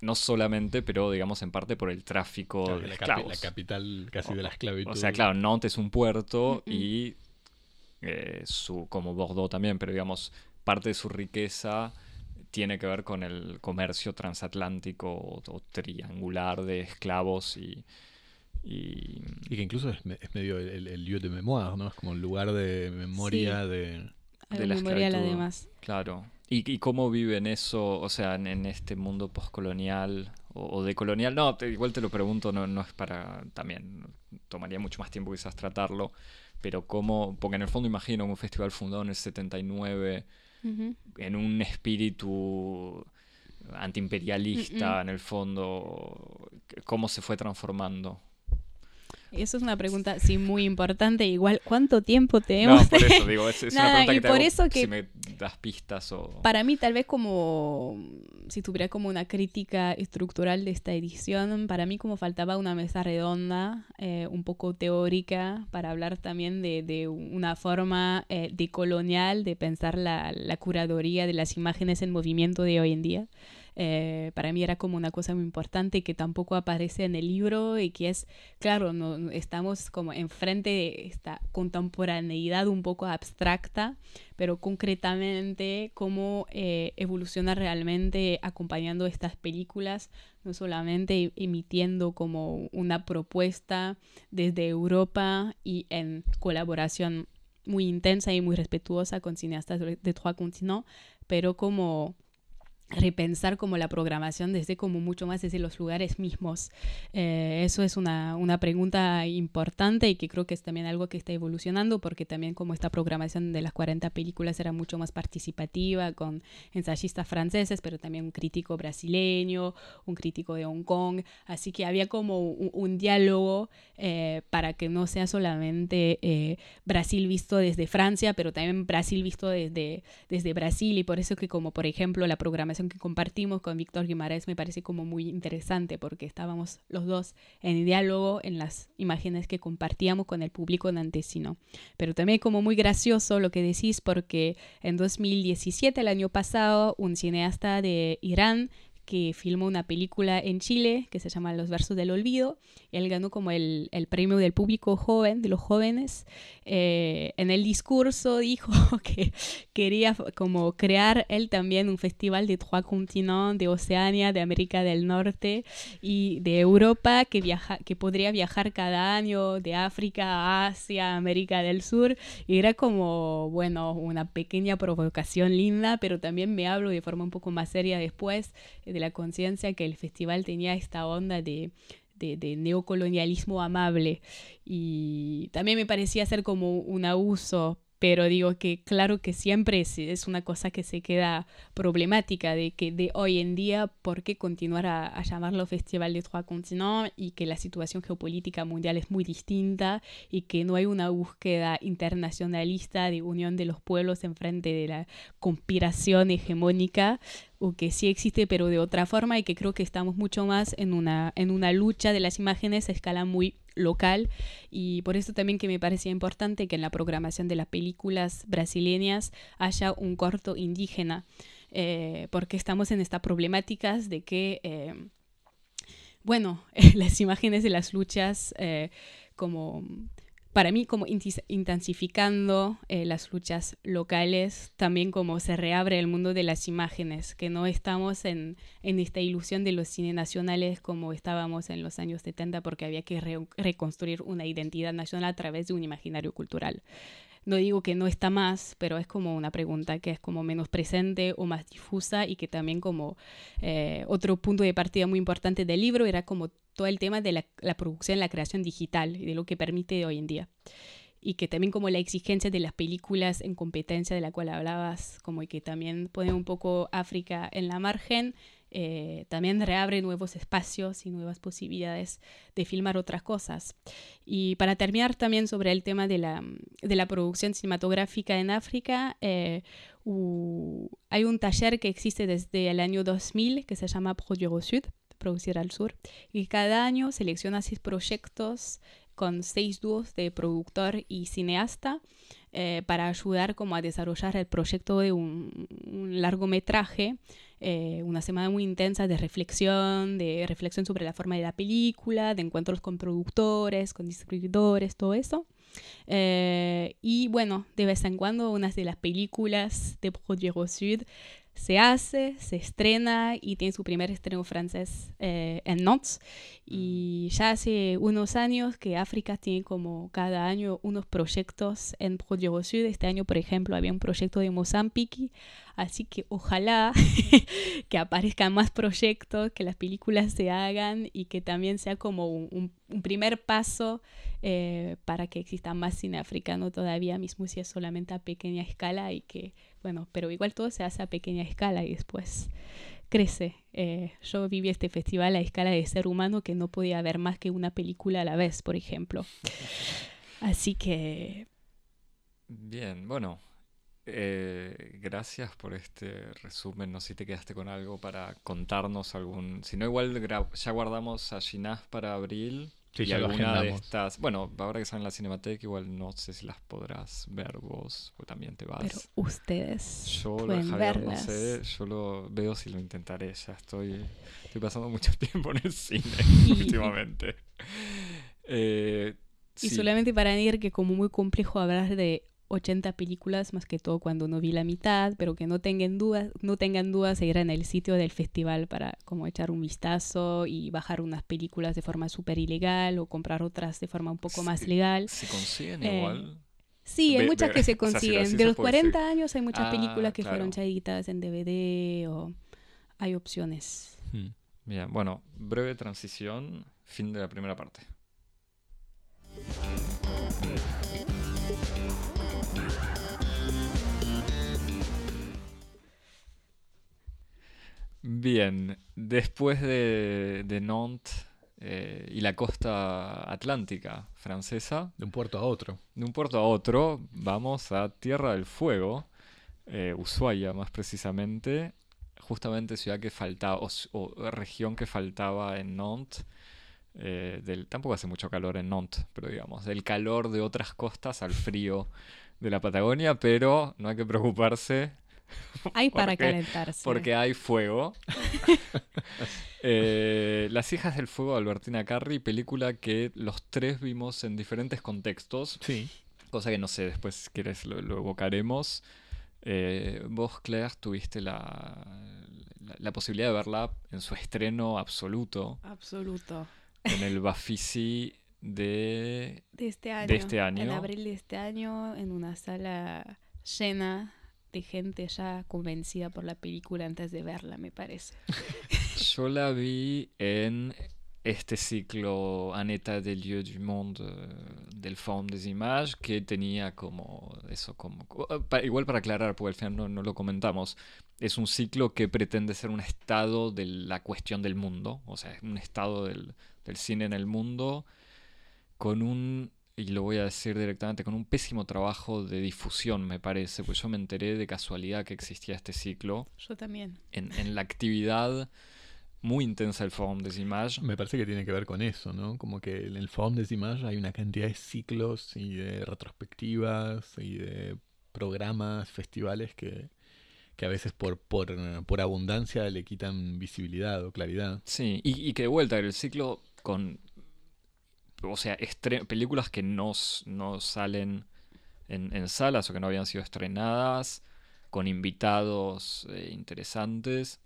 no solamente, pero digamos en parte por el tráfico de la esclavos. la capital casi de la esclavitud. O sea, claro, Nantes es un puerto y eh, su, como Bordeaux también, pero digamos, parte de su riqueza tiene que ver con el comercio transatlántico o, triangular de esclavos y, y... que incluso es, medio el, el, lieu de mémoire, ¿no? Es como un lugar de memoria de de la memorial además. Claro. ¿Y, ¿Y, cómo viven eso, o sea, en, este mundo postcolonial o, o decolonial? No, igual te lo pregunto, no, no es para también, tomaría mucho más tiempo quizás tratarlo, pero cómo, porque en el fondo imagino un festival fundado en el 79, en un espíritu antiimperialista, en el fondo, ¿cómo se fue transformando? Eso es una pregunta, sí, muy importante. Igual, ¿cuánto tiempo tenemos? No, por eso [laughs] digo, es, una pregunta que te por eso que si me das pistas o... Para mí, tal vez como, si tuviera como una crítica estructural de esta edición, para mí como faltaba una mesa redonda, eh, un poco teórica, para hablar también de, de una forma eh, decolonial de pensar la, la curaduría de las imágenes en movimiento de hoy en día. Eh, para mí era como una cosa muy importante que tampoco aparece en el libro y que es, claro, no, estamos como enfrente de esta contemporaneidad un poco abstracta, pero concretamente cómo eh, evoluciona realmente acompañando estas películas, no solamente emitiendo como una propuesta desde Europa y en colaboración muy intensa y muy respetuosa con cineastas de Trois Continents, pero como repensar como la programación desde como mucho más desde los lugares mismos. Eh, eso es una, una, pregunta importante y que creo que es también algo que está evolucionando porque también como esta programación de las 40 películas era mucho más participativa con ensayistas franceses, pero también un crítico brasileño, un crítico de Hong Kong, así que había como un, diálogo eh, para que no sea solamente eh, Brasil visto desde Francia, pero también Brasil visto desde, desde Brasil y por eso que como por ejemplo la programación que compartimos con Víctor Guimaraes me parece como muy interesante porque estábamos los dos en diálogo en las imágenes que compartíamos con el público nantesino. Pero también como muy gracioso lo que decís porque en 2017, el año pasado, un cineasta de Irán que filmó una película en Chile que se llama Los Versos del Olvido. Él ganó como el, el premio del público joven, de los jóvenes. Eh, en el discurso dijo [laughs] que quería como crear él también un festival de trois continents, de Oceania, de América del Norte y de Europa, que, viaja, que podría viajar cada año de África a Asia, América del Sur. Y era como, bueno, una pequeña provocación linda, pero también me hablo de forma un poco más seria después de la conciencia que el festival tenía esta onda de, de, neocolonialismo amable. Y también me parecía ser como un abuso pero digo que claro que siempre es, una cosa que se queda problemática de que de hoy en día por qué continuar a, llamarlo Festival de Trois Continents y que la situación geopolítica mundial es muy distinta y que no hay una búsqueda internacionalista de unión de los pueblos en frente de la conspiración hegemónica o que sí existe pero de otra forma y que creo que estamos mucho más en una, en una lucha de las imágenes a escala muy local y por eso también que me parecía importante que en la programación de las películas brasileñas haya un corto indígena, eh, porque estamos en estas problemáticas de que, eh, bueno, [laughs] las imágenes de las luchas eh, como para mí como intensificando eh, las luchas locales, también como se reabre el mundo de las imágenes, que no estamos en, en esta ilusión de los cines nacionales como estábamos en los años 70 porque había que reconstruir una identidad nacional a través de un imaginario cultural. No digo que no está más, pero es como una pregunta que es como menos presente o más difusa y que también como eh, otro punto de partida muy importante del libro era como todo el tema de la, la producción, la creación digital y de lo que permite hoy en día. Y que también como la exigencia de las películas en competencia de la cual hablabas, como que también pone un poco África en la margen, eh, también reabre nuevos espacios y nuevas posibilidades de filmar otras cosas. Y para terminar también sobre el tema de la, de la producción cinematográfica en África, eh, hay un taller que existe desde el año 2000 que se llama Produire au Sud, Producir al Sur, y cada año selecciona seis proyectos con seis dúos de productor y cineasta eh, para ayudar como a desarrollar el proyecto de un, largometraje, eh, una semana muy intensa de reflexión, de reflexión sobre la forma de la película, de encuentros con productores, con distribuidores, todo eso. Eh, y bueno, de vez en cuando unas de las películas de Projet Sud se hace, se estrena y tiene su primer estreno francés eh, en Nantes. Y ya hace unos años que África tiene como cada año unos proyectos en Projet Sud. Este año, por ejemplo, había un proyecto de Mozambique Así que ojalá [laughs] que aparezcan más proyectos, que las películas se hagan y que también sea como un, primer paso eh, para que exista más cine africano todavía, mismo si es solamente a pequeña escala y que, bueno, pero igual todo se hace a pequeña escala y después crece. Eh, yo viví este festival a escala de ser humano que no podía ver más que una película a la vez, por ejemplo. Así que... Bien, bueno, eh, gracias por este resumen. No sé si te quedaste con algo para contarnos algún. Si no, igual ya guardamos a Ginás para abril. Sí, y alguna de estas. Bueno, ahora que están en la Cinemateca, igual no sé si las podrás ver vos o también te vas. Pero ustedes. Yo pueden lo verlas. no sé. Yo lo veo si lo intentaré. Ya estoy. Estoy pasando mucho [laughs] tiempo en el cine últimamente. [laughs] Eh, y solamente para añadir que, como muy complejo hablar de 80 películas, más que todo cuando no vi la mitad, pero que no tengan dudas, no tengan dudas de ir en el sitio del festival para como echar un vistazo y bajar unas películas de forma súper ilegal o comprar otras de forma un poco más legal. ¿Se consiguen eh, igual? Sí, hay muchas que se consiguen. de los 40 años hay muchas películas ah, que fueron echaditas en DVD o hay opciones. Hmm. Bien, bueno, breve transición, fin de la primera parte. Bien, después de, Nantes eh, y la costa atlántica francesa. De un puerto a otro. De un puerto a otro, vamos a Tierra del Fuego, eh, Ushuaia más precisamente, justamente ciudad que faltaba, o, región que faltaba en Nantes. Eh, del, tampoco hace mucho calor en Nantes, pero digamos, del calor de otras costas al frío de la Patagonia, pero no hay que preocuparse, hay para calentarse. Porque hay fuego. [laughs] Eh, Las hijas del fuego de Albertina Carri, película que los tres vimos en diferentes contextos. Sí. Cosa que no sé, después si quieres lo, evocaremos. Eh, vos, Claire, tuviste la, la, posibilidad de verla en su estreno absoluto. Absoluto. En el Bafisi de, de, este año, de este año. En abril de este año, en una sala llena gente ya convencida por la película antes de verla, me parece. [laughs] Yo la vi en este ciclo Aneta del Lieu du Monde del Forum des Images que tenía como eso como igual para aclarar porque al final no, no, lo comentamos es un ciclo que pretende ser un estado de la cuestión del mundo o sea un estado del, del cine en el mundo con un y lo voy a decir directamente, con un pésimo trabajo de difusión, me parece, pues yo me enteré de casualidad que existía este ciclo. Yo también. En, en la actividad muy intensa del Forum des Images. Me parece que tiene que ver con eso, ¿no? Como que en el Forum des Images hay una cantidad de ciclos y de retrospectivas y de programas, festivales que, que a veces por, por, por abundancia le quitan visibilidad o claridad. Sí, y, y que de vuelta el ciclo con o sea, películas que no, no salen en, salas o que no habían sido estrenadas, con invitados eh, interesantes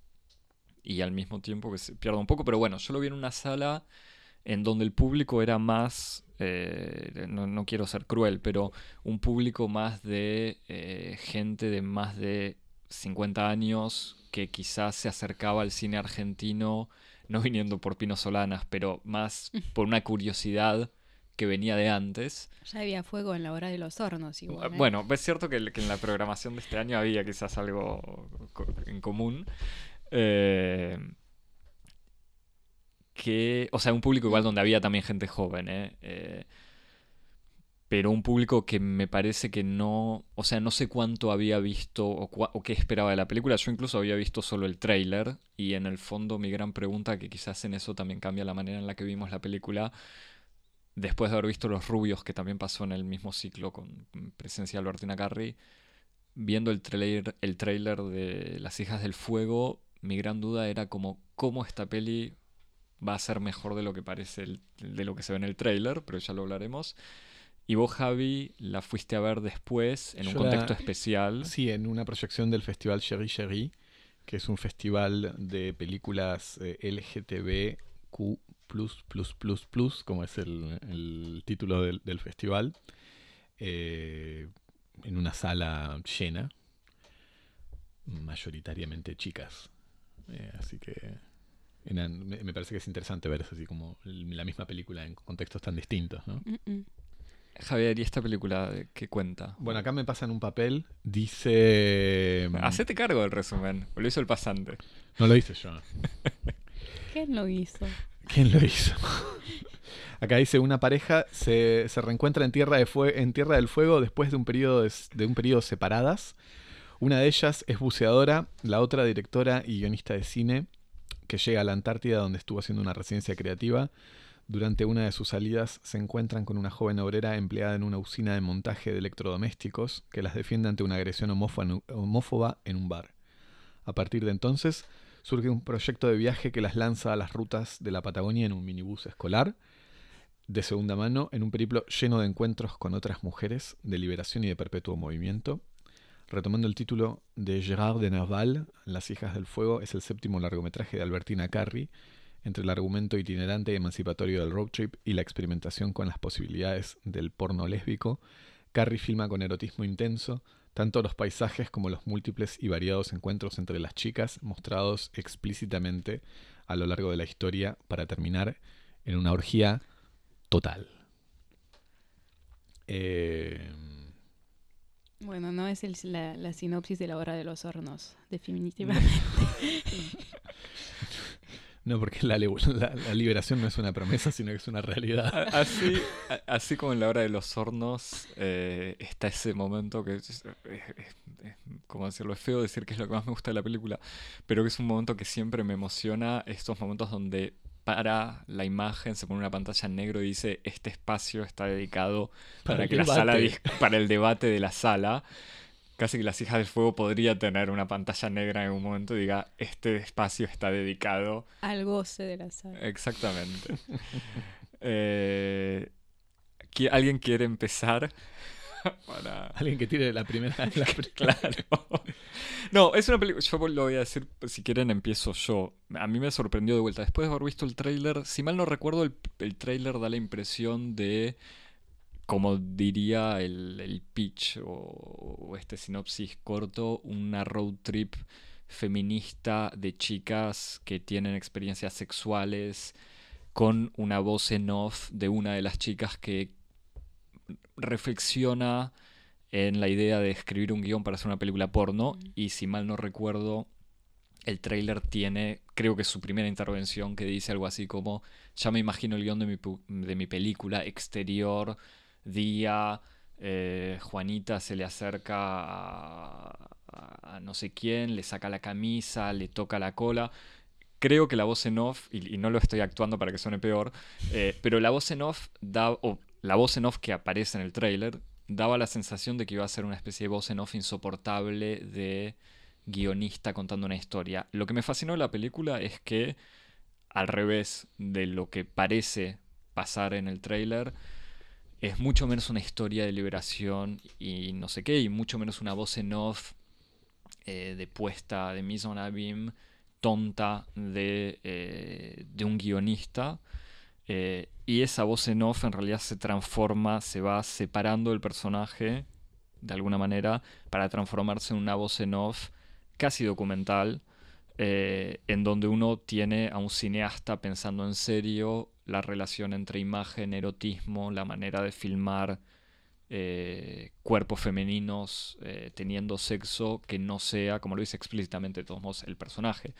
y al mismo tiempo que se pierda un poco. Pero bueno, yo lo vi en una sala en donde el público era más, eh, no, no quiero ser cruel, pero un público más de eh, gente de más de 50 años que quizás se acercaba al cine argentino, no viniendo por Pino Solanas, pero más [laughs] por una curiosidad que venía de antes. Ya había fuego en la hora de los hornos igual. ¿eh? Bueno, es cierto que, que en la programación de este año había quizás algo co- en común. Eh, que, o sea, un público igual donde había también gente joven, ¿eh? Eh, pero un público que me parece que no, o sea, no sé cuánto había visto o, qué esperaba de la película. Yo incluso había visto solo el tráiler y en el fondo mi gran pregunta, que quizás en eso también cambia la manera en la que vimos la película, después de haber visto Los Rubios, que también pasó en el mismo ciclo con presencia de Albertina Carri, viendo el trailer, el de Las Hijas del Fuego, mi gran duda era como cómo esta peli va a ser mejor de lo que parece de lo que se ve en el tráiler, pero ya lo hablaremos. Y vos, Javi, la fuiste a ver después en un la- contexto especial. Sí, en una proyección del festival Cherry Cherry, que es un festival de películas eh, LGTBQ++++, como es el, el título del, del festival, eh, en una sala llena, mayoritariamente chicas. Eh, así que me, me parece que es interesante ver así como la misma película en contextos tan distintos, ¿no? Mm, mm. Javier, ¿y esta película qué cuenta? Bueno, acá me pasan un papel, dice... Hacete cargo del resumen, o lo hizo el pasante. No lo hice yo. [laughs] ¿Quién lo hizo? ¿Quién lo hizo? Acá dice una pareja se, se reencuentra en tierra, de Fue- en tierra del Fuego después de un periodo de, de un periodo separadas. Una de ellas es buceadora, la otra directora y guionista de cine que llega a la Antártida donde estuvo haciendo una residencia creativa. Durante una de sus salidas se encuentran con una joven obrera empleada en una usina de montaje de electrodomésticos que las defiende ante una agresión homófo- homófoba en un bar. A partir de entonces surge un proyecto de viaje que las lanza a las rutas de la Patagonia en un minibús escolar, de segunda mano, en un periplo lleno de encuentros con otras mujeres, de liberación y de perpetuo movimiento. Retomando el título de Gérard de Nerval, Las hijas del fuego es el séptimo largometraje de Albertina Carri, entre el argumento itinerante y emancipatorio del road trip y la experimentación con las posibilidades del porno lésbico, Carri filma con erotismo intenso tanto los paisajes como los múltiples y variados encuentros entre las chicas mostrados explícitamente a lo largo de la historia para terminar en una orgía total. Eh, Bueno, no es el- la, la sinopsis de la hora de los hornos, definitivamente. [laughs] no, porque la, [laughs] la- la liberación no es una promesa, sino que es una realidad. Así, así como en la hora de los hornos eh, está ese momento que es, es- es- es- ¿cómo decirlo? Es feo decir que es lo que más me gusta de la película, pero que es un momento que siempre me emociona, estos momentos donde para la imagen, se pone una pantalla en negro y dice este espacio está dedicado para, que la sala debate. para el debate de la sala. Casi que las hijas del fuego podría tener una pantalla negra en un momento y diga este espacio está dedicado Al goce de la sala. Exactamente. [laughs] Eh, ¿qui- ¿Alguien quiere empezar? [laughs] Para... Alguien que tire la primera. la [laughs] pri- Claro. No, es una película. Yo lo voy a decir, si quieren, empiezo yo. A mí me sorprendió de vuelta. Después de haber visto el tráiler, si mal no recuerdo, el, el tráiler da la impresión de. Como diría el, el pitch o, o este sinopsis corto, una road trip feminista de chicas que tienen experiencias sexuales con una voz en off de una de las chicas que reflexiona en la idea de escribir un guion para hacer una película porno y si mal no recuerdo el tráiler tiene creo que es su primera intervención que dice algo así como ya me imagino el guion de mi, de mi película exterior día eh, Juanita se le acerca a, no sé quién le saca la camisa le toca la cola creo que la voz en off, y, no lo estoy actuando para que suene peor, eh, pero la voz en off da, la voz en off que aparece en el tráiler daba la sensación de que iba a ser una especie de voz en off insoportable de guionista contando una historia. Lo que me fascinó de la película es que, al revés de lo que parece pasar en el tráiler, es mucho menos una historia de liberación y no sé qué, y mucho menos una voz en off eh, de puesta de mise en abîme tonta de, eh, de un guionista. Eh, y esa voz en off en realidad se transforma, se va separando del personaje de alguna manera para transformarse en una voz en off casi documental, en donde uno tiene a un cineasta pensando en serio la relación entre imagen, erotismo, la manera de filmar eh, cuerpos femeninos teniendo sexo que no sea, como lo dice explícitamente de todos modos, el personaje.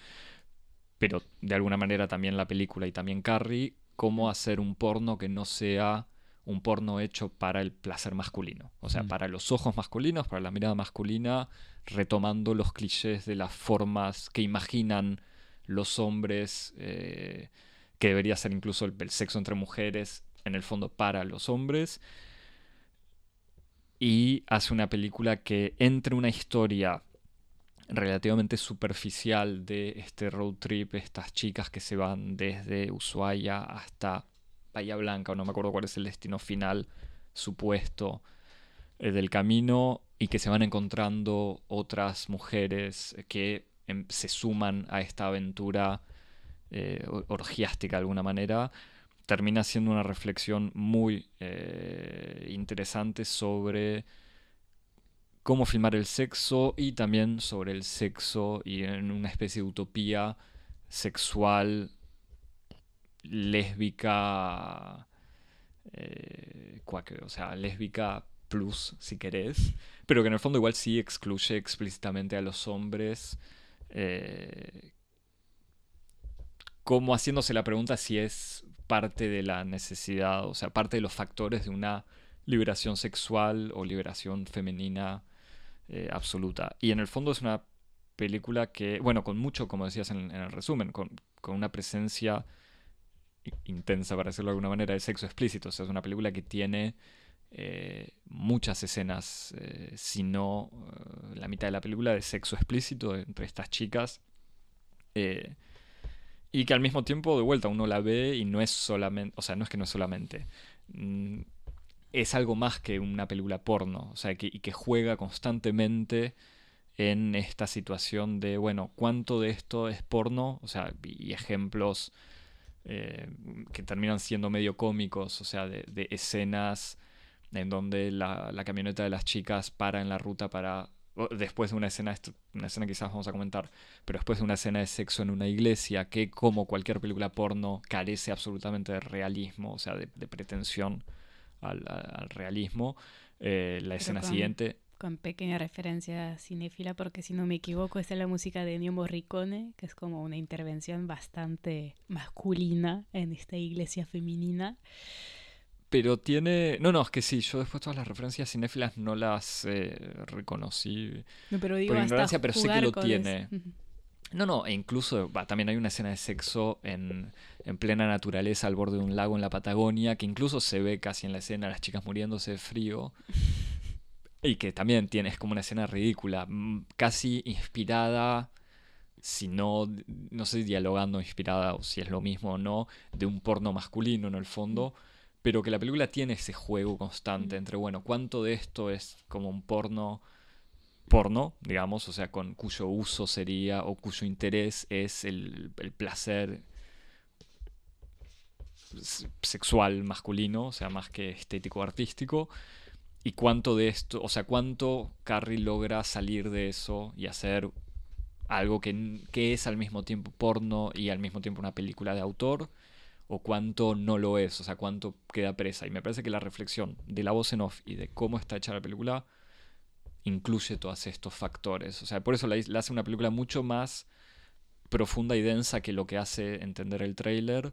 Pero de alguna manera también la película y también Carrie cómo hacer un porno que no sea un porno hecho para el placer masculino. O sea, mm. para los ojos masculinos, para la mirada masculina, retomando los clichés de las formas que imaginan los hombres, eh, que debería ser incluso el, sexo entre mujeres, en el fondo para los hombres. Y hace una película que entre una historia relativamente superficial de este road trip, estas chicas que se van desde Ushuaia hasta Bahía Blanca, o no me acuerdo cuál es el destino final supuesto eh, del camino, y que se van encontrando otras mujeres que em, se suman a esta aventura eh, orgiástica de alguna manera, termina siendo una reflexión muy eh, interesante sobre cómo filmar el sexo y también sobre el sexo y en una especie de utopía sexual lésbica, eh, o sea, lésbica plus, si querés, pero que en el fondo igual sí excluye explícitamente a los hombres, como haciéndose la pregunta si es parte de la necesidad, o sea, parte de los factores de una liberación sexual o liberación femenina eh, absoluta. Y en el fondo es una película que, bueno, con mucho, como decías en, el resumen, con, una presencia intensa, para decirlo de alguna manera, de sexo explícito. O sea, es una película que tiene eh, muchas escenas, eh, si no la mitad de la película, de sexo explícito entre estas chicas. Y que al mismo tiempo, de vuelta, uno la ve y no es solamente, o sea, no es que no es solamente. Mm, es algo más que una película porno, o sea, que, y que juega constantemente en esta situación de, bueno, ¿cuánto de esto es porno? O sea, y ejemplos eh, que terminan siendo medio cómicos, o sea, de, escenas en donde la, camioneta de las chicas para en la ruta para después de una escena, una escena quizás vamos a comentar, pero después de una escena de sexo en una iglesia que como cualquier película porno carece absolutamente de realismo, o sea, de pretensión al, realismo. Eh, la escena siguiente. Con pequeña referencia cinéfila, porque si no me equivoco, es la música de Ennio Morricone, que es como una intervención bastante masculina en esta iglesia femenina. Pero tiene. No, no, es que sí, yo después todas las referencias cinéfilas no las eh, reconocí. No, pero digo, por ignorancia, pero sé que lo tiene. No, no, e incluso también hay una escena de sexo en, plena naturaleza al borde de un lago en la Patagonia, que incluso se ve casi en la escena las chicas muriéndose de frío. [laughs] Y que también tiene, es como una escena ridícula, mm, casi inspirada, si no, no sé, dialogando inspirada o si es lo mismo o no, de un porno masculino en el fondo, pero que la película tiene ese juego constante entre, bueno, cuánto de esto es como un porno porno, digamos, o sea, con cuyo uso sería o cuyo interés es el, placer sexual masculino, o sea, más que estético artístico, y cuánto de esto, o sea, cuánto Carrie logra salir de eso y hacer algo que, que, es al mismo tiempo porno y al mismo tiempo una película de autor, o cuánto no lo es, o sea, cuánto queda presa. Y me parece que la reflexión de la voz en off y de cómo está hecha la película incluye todos estos factores. O sea, por eso la, hace una película mucho más profunda y densa que lo que hace entender el trailer.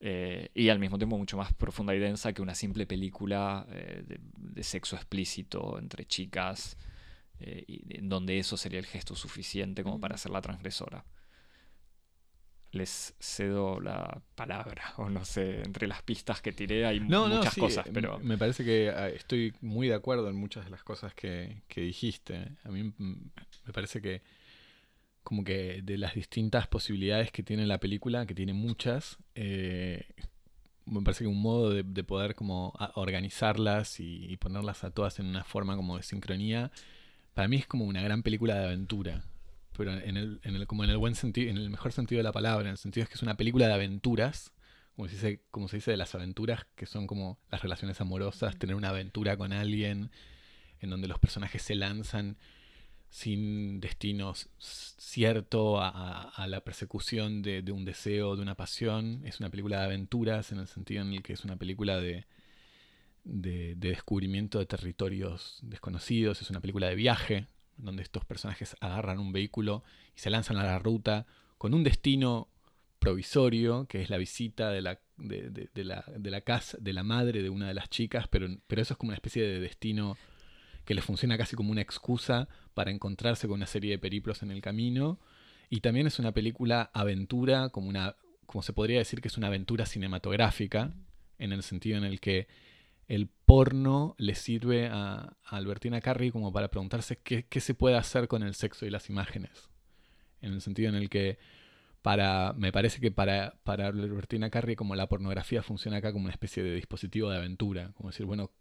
Eh, y al mismo tiempo mucho más profunda y densa que una simple película eh, de, sexo explícito entre chicas, eh, y, donde eso sería el gesto suficiente como para ser la transgresora les cedo la palabra, o no sé, entre las pistas que tiré hay muchas cosas, pero... Me parece que ah, estoy muy de acuerdo en muchas de las cosas que, dijiste. A mí me parece que como que de las distintas posibilidades que tiene la película, que tiene muchas, eh, me parece que un modo de, poder como organizarlas y, y, ponerlas a todas en una forma como de sincronía, para mí es como una gran película de aventura pero en el, en el, como en el buen sentido, en el mejor sentido de la palabra, en el sentido es que es una película de aventuras, como se, dice, como se dice, de las aventuras, que son como las relaciones amorosas, tener una aventura con alguien, en donde los personajes se lanzan sin destino cierto a, la persecución de, un deseo, de una pasión. Es una película de aventuras en el sentido en el que es una película de, de, descubrimiento de territorios desconocidos, es una película de viaje, donde estos personajes agarran un vehículo y se lanzan a la ruta con un destino provisorio, que es la visita de la, casa, de la madre de una de las chicas, pero, pero eso es como una especie de destino que les funciona casi como una excusa para encontrarse con una serie de periplos en el camino. Y también es una película aventura, como una, como se podría decir que es una aventura cinematográfica, en el sentido en el que el porno le sirve a, Albertina Carri como para preguntarse qué, se puede hacer con el sexo y las imágenes. En el sentido en el que para, me parece que para, para Albertina Carri como la pornografía funciona acá como una especie de dispositivo de aventura. Como decir, bueno,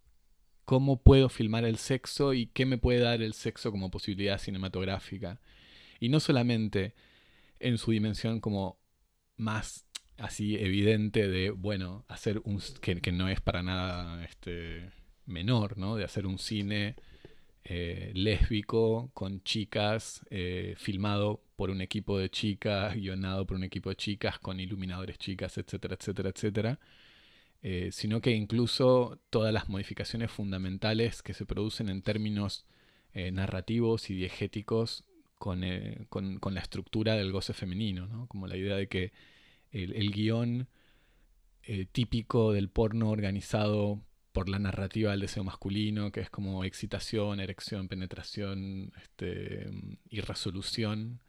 cómo puedo filmar el sexo y qué me puede dar el sexo como posibilidad cinematográfica. Y no solamente en su dimensión como más así evidente de, bueno, hacer un... que, no es para nada este, menor, ¿no? De hacer un cine eh, lésbico con chicas, eh, filmado por un equipo de chicas, guionado por un equipo de chicas, con iluminadores chicas, etcétera, etcétera, etcétera. Eh, sino que incluso todas las modificaciones fundamentales que se producen en términos narrativos y diegéticos eh, con, con, la estructura del goce femenino, ¿no? como la idea de que el, guion típico del porno organizado por la narrativa del deseo masculino, que es como excitación, erección, penetración este, y resolución,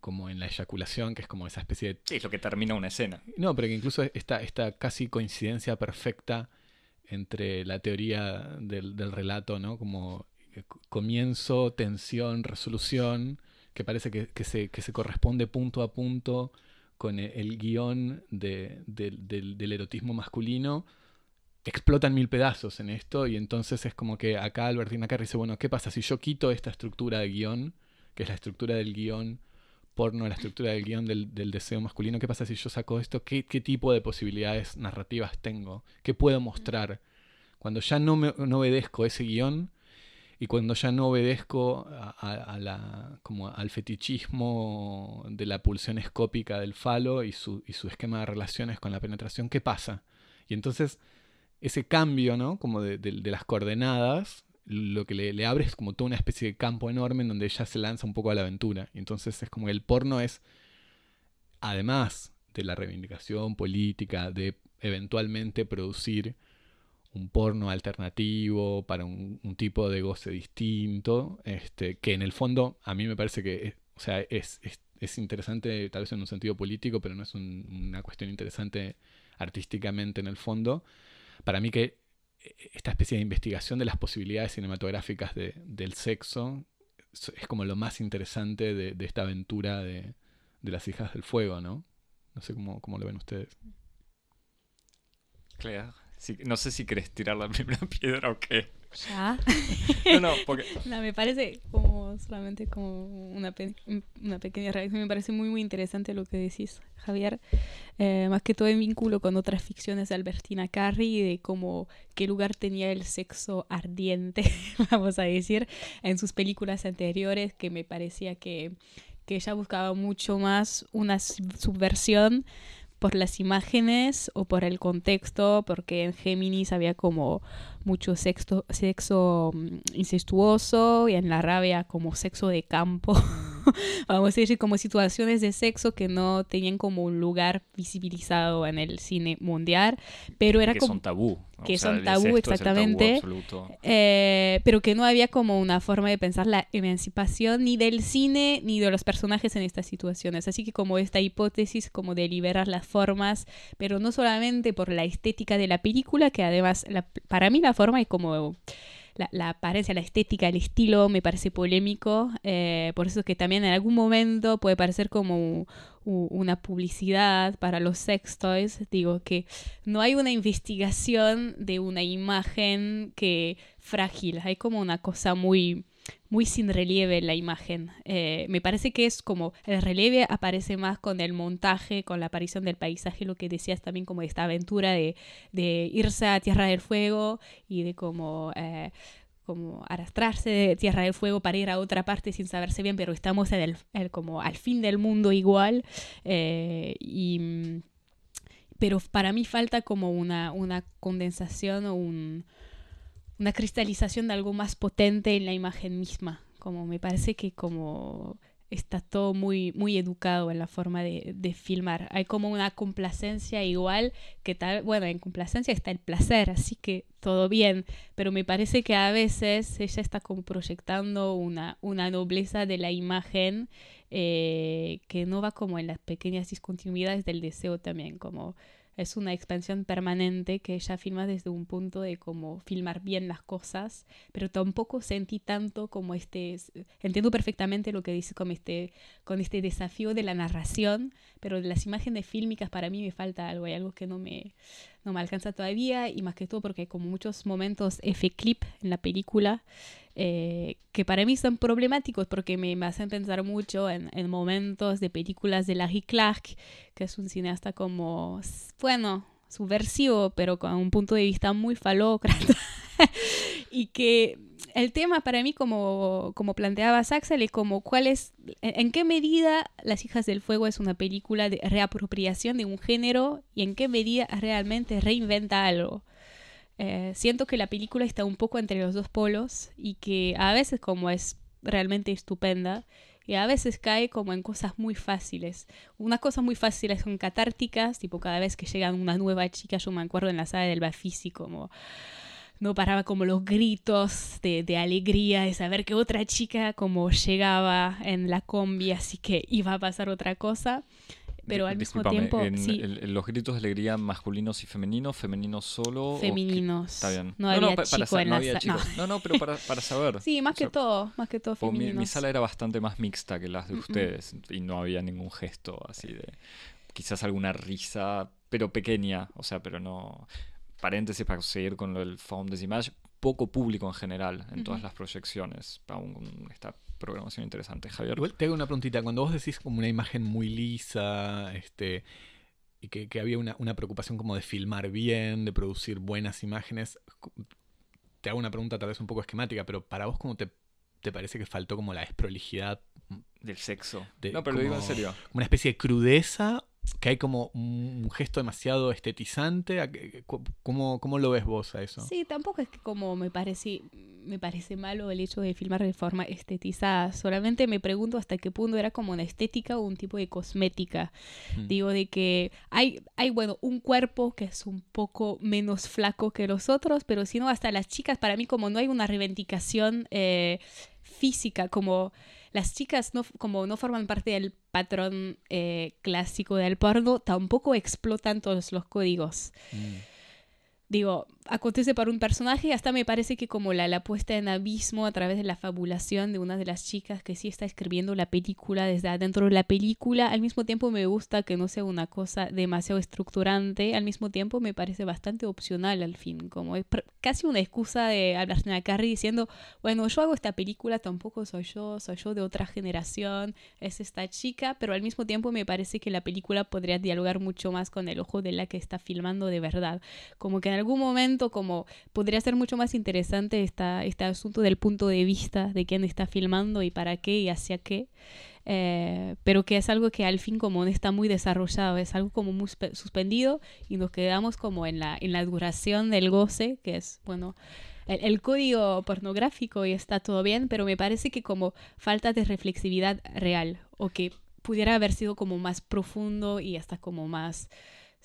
como en la eyaculación, que es como esa especie de... Sí, es lo que termina una escena. No, pero que incluso esta, esta casi coincidencia perfecta entre la teoría del, relato, ¿no? Como eh, comienzo, tensión, resolución, que parece que, se, corresponde punto a punto con e, el, guion del, erotismo masculino, explotan mil pedazos en esto y entonces es como que acá Albertina Carri dice, bueno, ¿qué pasa si yo quito esta estructura de guion, que es la estructura del guion porno, la estructura del guion del, deseo masculino. ¿Qué pasa si yo saco esto? ¿Qué, tipo de posibilidades narrativas tengo? ¿Qué puedo mostrar? Cuando ya no, me, obedezco ese guion y cuando ya no obedezco a, la, como al fetichismo de la pulsión escópica del falo y su, y su esquema de relaciones con la penetración, ¿qué pasa? Y entonces ese cambio, ¿no? Como de, las coordenadas lo que le, abre es como toda una especie de campo enorme en donde ella se lanza un poco a la aventura. Y entonces es como que el porno es, además de la reivindicación política, de eventualmente producir un porno alternativo para un, tipo de goce distinto, este, que en el fondo a mí me parece que o sea, es, es, interesante tal vez en un sentido político, pero no es una cuestión interesante artísticamente en el fondo. Para mí que esta especie de investigación de las posibilidades cinematográficas del sexo es como lo más interesante de, esta aventura de, las hijas del fuego, ¿no? No sé cómo, cómo lo ven ustedes. Claro. No sé si querés tirar la [laughs] primera piedra o qué. ¿Ya? no, no, porque... [laughs] no, me parece como solamente como una, una pequeña reacción. Me parece muy, muy interesante lo que decís, Javier. Eh, más que todo en vínculo con otras ficciones de Albertina Carri, de cómo qué lugar tenía el sexo ardiente, [laughs] vamos a decir, en sus películas anteriores, que me parecía que, que ella buscaba mucho más una subversión por las imágenes o por el contexto, porque en Géminis había como mucho sexo, sexo mm, incestuoso y en la rabia como sexo de campo, [laughs] [laughs] vamos a decir como situaciones de sexo que no tenían como un lugar visibilizado en el cine mundial, pero era que como... son tabú. Que son tabú, exactamente. Eh, pero que no había como una forma de pensar la emancipación ni del cine ni de los personajes en estas situaciones. Así que como esta hipótesis como de liberar las formas, pero no solamente por la estética de la película, que además para mí la forma y como la, apariencia, la estética, el estilo me parece polémico. Eh, por eso que también en algún momento puede parecer como una publicidad para los sex toys. Digo que no hay una investigación de una imagen que frágil. Hay como una cosa muy muy sin relieve la imagen. Eh, me parece que es como el relieve aparece más con el montaje, con la aparición del paisaje, lo que decías también como esta aventura de, de irse a Tierra del Fuego y de como... Eh, como arrastrarse de Tierra del Fuego para ir a otra parte sin saberse bien, pero estamos en el, como al fin del mundo igual. Eh, y, pero para mí falta como una, una condensación o un, una cristalización de algo más potente en la imagen misma. Como me parece que como está todo muy, muy educado en la forma de, filmar. Hay como una complacencia igual que tal, bueno, en complacencia está el placer, así que todo bien, pero me parece que a veces ella está proyectando una, una nobleza de la imagen eh, que no va como en las pequeñas discontinuidades del deseo también, como es una expansión permanente que ella filma desde un punto de cómo filmar bien las cosas, pero tampoco sentí tanto como este, entiendo perfectamente lo que dice con este, con este desafío de la narración, pero de las imágenes fílmicas para mí me falta algo, hay algo que no me, no me alcanza todavía y más que todo porque hay como muchos momentos F-clip en la película eh, que para mí son problemáticos porque me, me hacen pensar mucho en, en, momentos de películas de Larry Clark, que es un cineasta como, bueno, subversivo, pero con un punto de vista muy falócrata. [laughs] y que el tema para mí, como, como planteaba Saxel, es como cuál es, en qué medida Las hijas del fuego es una película de reapropiación de un género y en qué medida realmente reinventa algo. Eh, siento que la película está un poco entre los dos polos y que a veces como es realmente estupenda y a veces cae como en cosas muy fáciles. Unas cosas muy fáciles son catárticas, tipo cada vez que llega una nueva chica, yo me acuerdo en la sala del Bafisi como no paraba como los gritos de, de, alegría de saber que otra chica como llegaba en la combi, así que iba a pasar otra cosa pero al mismo tiempo. En, los gritos de alegría masculinos y femeninos, femeninos solo. Femeninos. Está bien. No, había no, chico en no la sala. No. no, pero para, para saber. [laughs] sí, más que todo, más que todo femeninos. Mi, mi, sala era bastante más mixta que las de ustedes y no había ningún gesto así de. Quizás alguna risa, pero pequeña, o sea, pero no. Paréntesis para seguir con lo del found image, poco público en general en todas las proyecciones, aún está programación interesante, Javier. Igual te hago una preguntita. Cuando vos decís como una imagen muy lisa, este, y que, que había una, una, preocupación como de filmar bien, de producir buenas imágenes, te hago una pregunta tal vez un poco esquemática, pero para vos, ¿cómo te, te parece que faltó como la desprolijidad? Del sexo. no, pero lo digo en serio. Una especie de crudeza que hay como un gesto demasiado estetizante. ¿Cómo, ¿Cómo, lo ves vos a eso? Sí, tampoco es que como me parece, me parece malo el hecho de filmar de forma estetizada. Solamente me pregunto hasta qué punto era como una estética o un tipo de cosmética. Digo, de que hay, hay, bueno, un cuerpo que es un poco menos flaco que los otros, pero si no, hasta las chicas, para mí como no hay una reivindicación eh, física, como las chicas no, como no forman parte del patrón eh, clásico del porno, tampoco explotan todos los códigos. Mm. Digo, acontece para un personaje, hasta me parece que como la, la puesta en abismo a través de la fabulación de una de las chicas que sí está escribiendo la película desde adentro de la película, al mismo tiempo me gusta que no sea una cosa demasiado estructurante, al mismo tiempo me parece bastante opcional al fin, como es casi una excusa de hablar a Carrie diciendo, bueno, yo hago esta película, tampoco soy yo, soy yo de otra generación, es esta chica, pero al mismo tiempo me parece que la película podría dialogar mucho más con el ojo de la que está filmando de verdad, como que en algún momento como podría ser mucho más interesante esta, este asunto del punto de vista de quién está filmando y para qué y hacia qué. Eh, pero que es algo que al fin como no está muy desarrollado, es algo como muy suspendido y nos quedamos como en la, en la duración del goce, que es, bueno, el, el, código pornográfico y está todo bien, pero me parece que como falta de reflexividad real o que pudiera haber sido como más profundo y hasta como más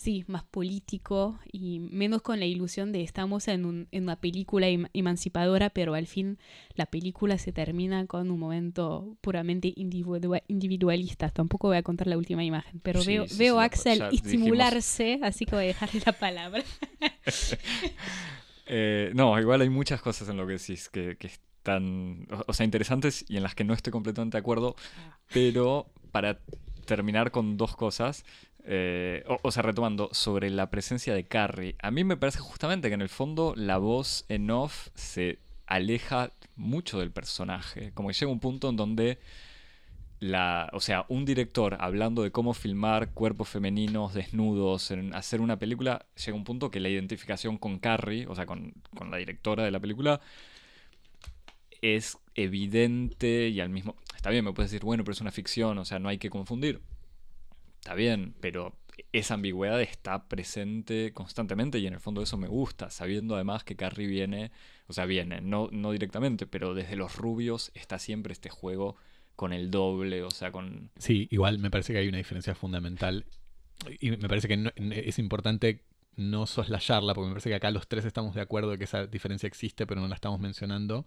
sí, más político y menos con la ilusión de estamos en, un, en una película emancipadora, pero al fin la película se termina con un momento puramente individualista. Tampoco voy a contar la última imagen, pero veo, veo a Axel estimularse, así que voy a dejarle la palabra. [laughs] Eh, no, igual hay muchas cosas en lo que decís que, que están, o sea, interesantes y en las que no estoy completamente de acuerdo, ah. pero para terminar con dos cosas. Eh, o, sea, retomando, sobre la presencia de Carrie. A mí me parece justamente que en el fondo la voz en off se aleja mucho del personaje. Como que llega un punto en donde la, o sea, un director hablando de cómo filmar cuerpos femeninos desnudos, en hacer una película, llega un punto que la identificación con Carrie, o sea, con, con la directora de la película, es evidente y al mismo... Está bien, me puedes decir, bueno, pero es una ficción, o sea, no hay que confundir. Está bien, pero esa ambigüedad está presente constantemente y en el fondo eso me gusta, sabiendo además que Carrie viene, o sea, viene, no, no directamente, pero desde los rubios está siempre este juego con el doble, o sea, con... Sí, igual me parece que hay una diferencia fundamental y me parece que es importante no soslayarla, porque me parece que acá los tres estamos de acuerdo de que esa diferencia existe, pero no la estamos mencionando.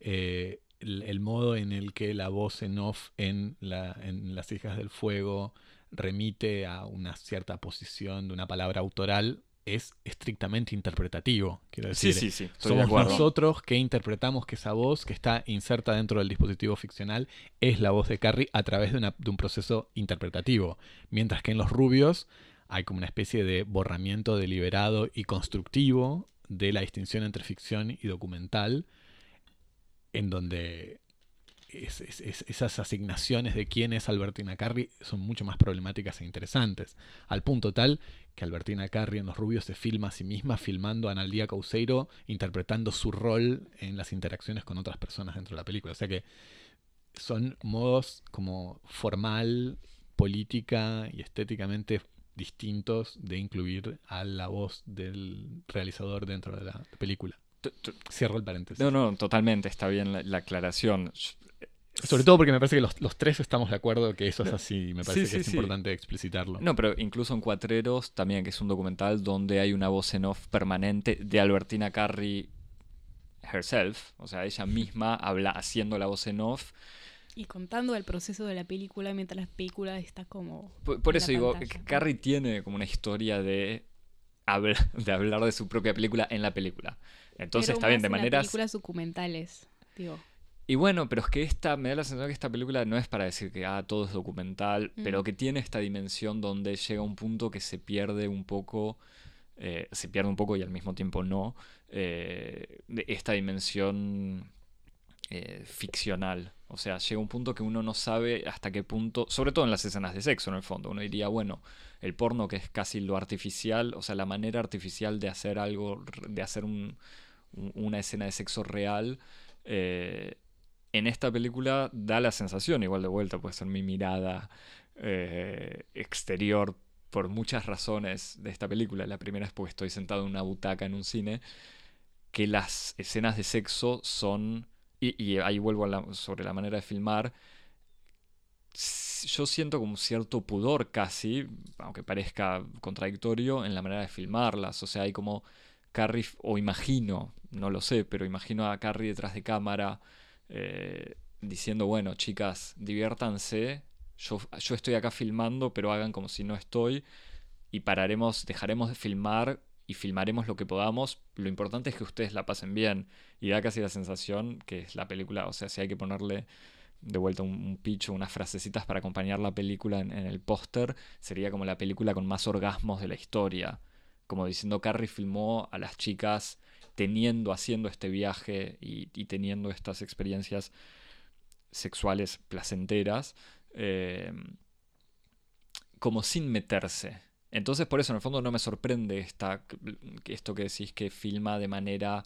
Eh, el, modo en el que la voz en off en, la, en Las hijas del fuego remite a una cierta posición de una palabra autoral es estrictamente interpretativo. Quiero decir, sí, sí, sí, somos nosotros que interpretamos que esa voz que está inserta dentro del dispositivo ficcional es la voz de Carrie a través de, una, de un proceso interpretativo. Mientras que en los rubios hay como una especie de borramiento deliberado y constructivo de la distinción entre ficción y documental, en donde esas asignaciones de quién es Albertina Carri son mucho más problemáticas e interesantes. Al punto tal que Albertina Carri en Los Rubios se filma a sí misma filmando a Analdia Causeiro interpretando su rol en las interacciones con otras personas dentro de la película. O sea que son modos como formal, política y estéticamente distintos de incluir a la voz del realizador dentro de la película. Cierro el paréntesis. No, no, totalmente, está bien la, aclaración. Sobre todo porque me parece que los, tres estamos de acuerdo que eso es así, me parece que es importante explicitarlo. No, pero incluso en Cuatreros también, que es un documental donde hay una voz en off permanente de Albertina Carri herself, o sea, ella misma habla haciendo la voz en off. Y contando el proceso de la película mientras la película está como... Por, eso digo, Carrie tiene como una historia de, de hablar de su propia película en la película. Entonces está bien, de manera películas documentales, digo. Y bueno, pero es que esta, me da la sensación que esta película no es para decir que ah, todo es documental, pero mm. que tiene esta dimensión donde llega un punto que se pierde un poco, eh, se pierde un poco y al mismo tiempo no, eh, esta dimensión eh, ficcional. O sea, llega un punto que uno no sabe hasta qué punto, sobre todo en las escenas de sexo en el fondo, uno diría, bueno, el porno que es casi lo artificial, o sea, la manera artificial de hacer algo, de hacer un, una escena de sexo real, eh, en esta película da la sensación, igual de vuelta, puede ser mi mirada eh, exterior por muchas razones de esta película. La primera es porque estoy sentado en una butaca en un cine, que las escenas de sexo son, y, ahí vuelvo sobre la manera de filmar, yo siento como cierto pudor casi, aunque parezca contradictorio, en la manera de filmarlas. O sea, hay como Carrie, o imagino, no lo sé, pero imagino a Carrie detrás de cámara eh, diciendo, bueno, chicas, diviértanse, yo, yo estoy acá filmando, pero hagan como si no estoy y pararemos, dejaremos de filmar y filmaremos lo que podamos. Lo importante es que ustedes la pasen bien y da casi la sensación que es la película, o sea, si hay que ponerle de vuelta un, un pitch o unas frasecitas para acompañar la película en, el póster, sería como la película con más orgasmos de la historia. Como diciendo, Carrie filmó a las chicas teniendo, haciendo este viaje y, teniendo estas experiencias sexuales placenteras, eh, como sin meterse. Entonces, por eso, en el fondo, no me sorprende esta, esto que decís que filma de manera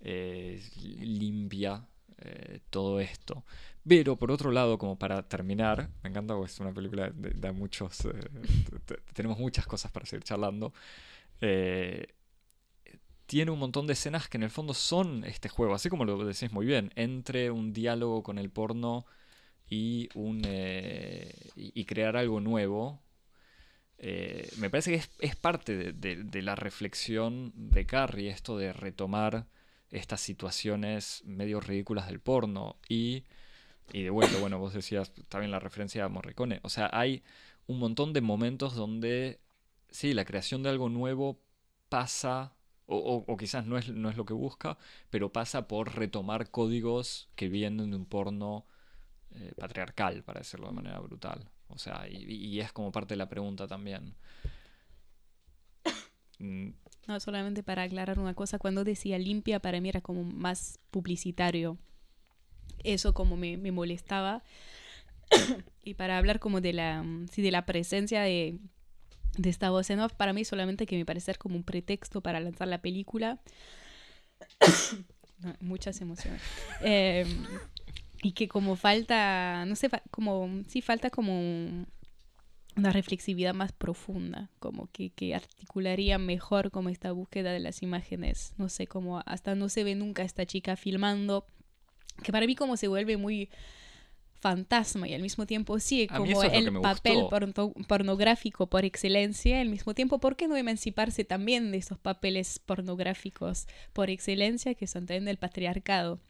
eh, limpia eh, todo esto. Pero por otro lado, como para terminar, me encanta porque es una película de, muchos. Eh, tenemos muchas cosas para seguir charlando. Tiene un montón de escenas que en el fondo son este juego, así como lo decís muy bien, entre un diálogo con el porno y, un, y, crear algo nuevo. me parece que es, parte de, de, la reflexión de Carrie, esto de retomar estas situaciones medio ridículas del porno. Y, y de vuelta, bueno, vos decías también la referencia a Morricone. O sea, hay un montón de momentos donde, sí, la creación de algo nuevo pasa, o, quizás no es, no es lo que busca, pero pasa por retomar códigos que vienen de un porno eh, patriarcal, para decirlo de manera brutal. O sea, y, y, es como parte de la pregunta también. [coughs] mm, No, solamente para aclarar una cosa, cuando decía limpia para mí era como más publicitario. Eso como me, me molestaba. [coughs] y para hablar como de la, mm, sí, de la presencia de, de esta voz en off, para mí solamente que me parece como un pretexto para lanzar la película. [coughs] Muchas emociones. Eh, y que como falta, no sé, como, sí falta como una reflexividad más profunda, como que, que articularía mejor como esta búsqueda de las imágenes. No sé, como hasta no se ve nunca esta chica filmando, que para mí como se vuelve muy fantasma y al mismo tiempo sí, como es el papel porno- pornográfico por excelencia, al mismo tiempo, ¿por qué no emanciparse también de esos papeles pornográficos por excelencia que son también del patriarcado?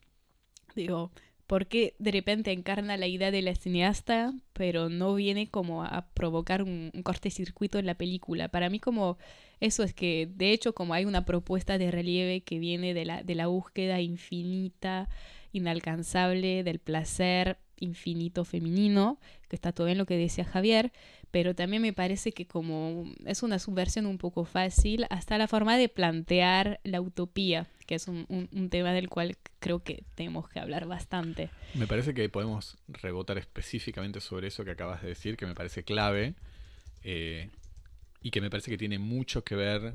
Digo, ¿por qué de repente encarna la idea de la cineasta, pero no viene como a provocar un, un cortocircuito en la película? Para mí como eso es que, de hecho, como hay una propuesta de relieve que viene de la, de la búsqueda infinita, inalcanzable, del placer infinito femenino, que está todo bien lo que decía Javier, pero también me parece que como es una subversión un poco fácil, hasta la forma de plantear la utopía, que es un, tema del cual creo que tenemos que hablar bastante. Me parece que podemos rebotar específicamente sobre eso que acabas de decir, que me parece clave eh, y que me parece que tiene mucho que ver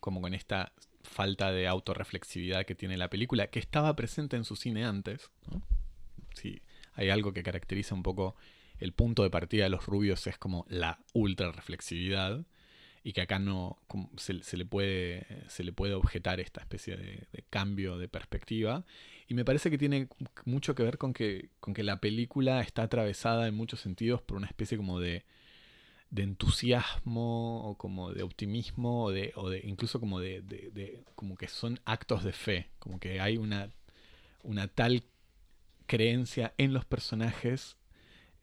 como con esta falta de autorreflexividad que tiene la película, que estaba presente en su cine antes. Sí, hay algo que caracteriza un poco el punto de partida de los rubios es como la ultra reflexividad y que acá no se, le puede se le puede objetar esta especie de, de cambio de perspectiva. Y me parece que tiene mucho que ver con que, con que la película está atravesada en muchos sentidos por una especie como de, de entusiasmo o como de optimismo o de, o de incluso como de- como que son actos de fe, como que hay una, una tal creencia en los personajes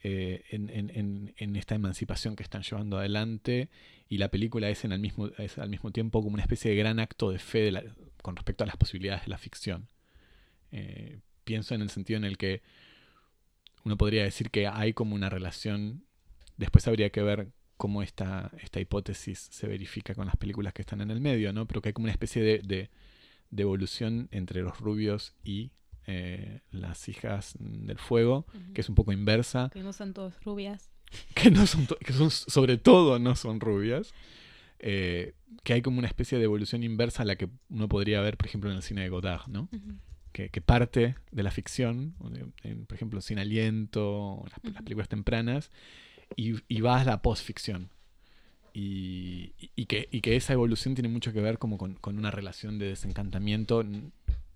eh, en, esta emancipación que están llevando adelante y la película es, en al, mismo, es al mismo tiempo como una especie de gran acto de fe con respecto a las posibilidades de la ficción. Eh, pienso en el sentido en el que uno podría decir que hay como una relación, después habría que ver cómo esta, esta hipótesis se verifica con las películas que están en el medio, ¿no? pero que hay como una especie de- de evolución entre los rubios y eh, las hijas del fuego, que es un poco inversa, Que no son todas rubias. [laughs] que no son, que son sobre todo no son rubias, eh, que hay como una especie de evolución inversa a la que uno podría ver, por ejemplo, en el cine de Godard, ¿no? que, que parte de la ficción, por ejemplo, Sin Aliento, las, películas tempranas, y, y va a la postficción. Y, y- que, y que esa evolución tiene mucho que ver como con, con una relación de desencantamiento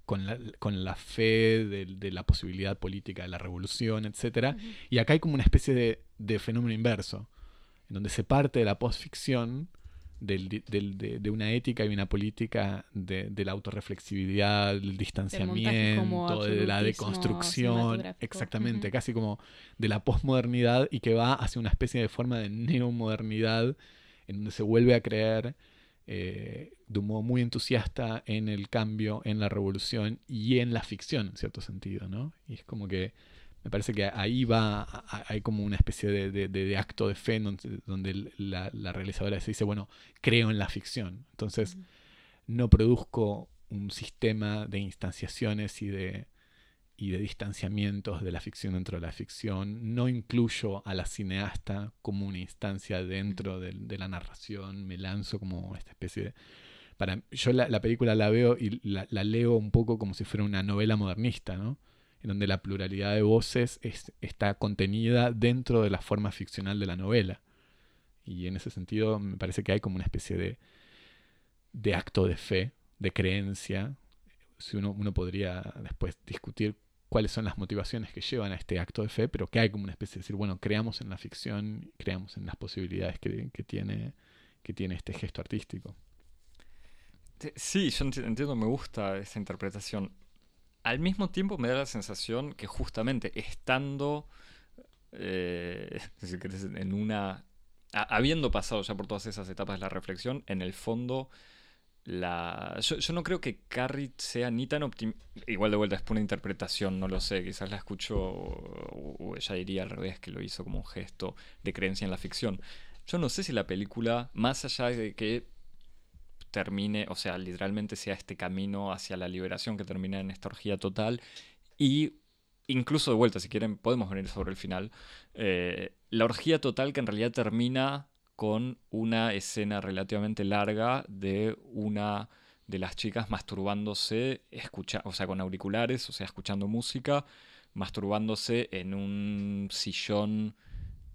con la, con la fe de, de la posibilidad política de la revolución, etcétera. Ujú. y acá hay como una especie de, de fenómeno inverso, en donde se parte de la postficción, del, di- del- de, de una ética y una política de, de la autorreflexividad, del distanciamiento, de la deconstrucción, exactamente, casi como de la posmodernidad y que va hacia una especie de forma de neomodernidad, en donde se vuelve a creer eh, de un modo muy entusiasta en el cambio, en la revolución y en la ficción, en cierto sentido, ¿no? Y es como que me parece que ahí va, hay como una especie de, de- de- de acto de fe donde, donde la, la realizadora se dice, bueno, creo en la ficción. Entonces, no produzco un sistema de instanciaciones y de, y de distanciamientos de la ficción dentro de la ficción. No incluyo a la cineasta como una instancia dentro de, la narración. Me lanzo como esta especie de... Para, yo la, la película la veo y la, la leo un poco como si fuera una novela modernista, ¿no? En donde la pluralidad de voces es- está contenida dentro de la forma ficcional de la novela. Y en ese sentido me parece que hay como una especie de, de acto de fe, de creencia. Si uno, uno podría después discutir cuáles son las motivaciones que llevan a este acto de fe, pero que hay como una especie de decir, bueno, creamos en la ficción, creamos en las posibilidades que, tiene, que tiene este gesto artístico. Sí, yo enti- entiendo, me gusta esa interpretación. Al mismo tiempo me da la sensación que justamente estando, eh, [laughs] en una... habiendo pasado ya por todas esas etapas de la reflexión, en el fondo, la... Yo, no creo que Carrie sea ni tan optimista... Igual de vuelta es por una interpretación, no lo sé, quizás la escucho o, o ella diría al revés que lo hizo como un gesto de creencia en la ficción. Yo no sé si la película, más allá de que termine, o sea, literalmente sea este camino hacia la liberación que termina en esta orgía total. Y incluso de vuelta, si quieren, podemos venir sobre el final. Eh, la orgía total que en realidad termina con una escena relativamente larga de una de las chicas masturbándose, escucha, o sea, con auriculares, o sea, escuchando música, masturbándose en un sillón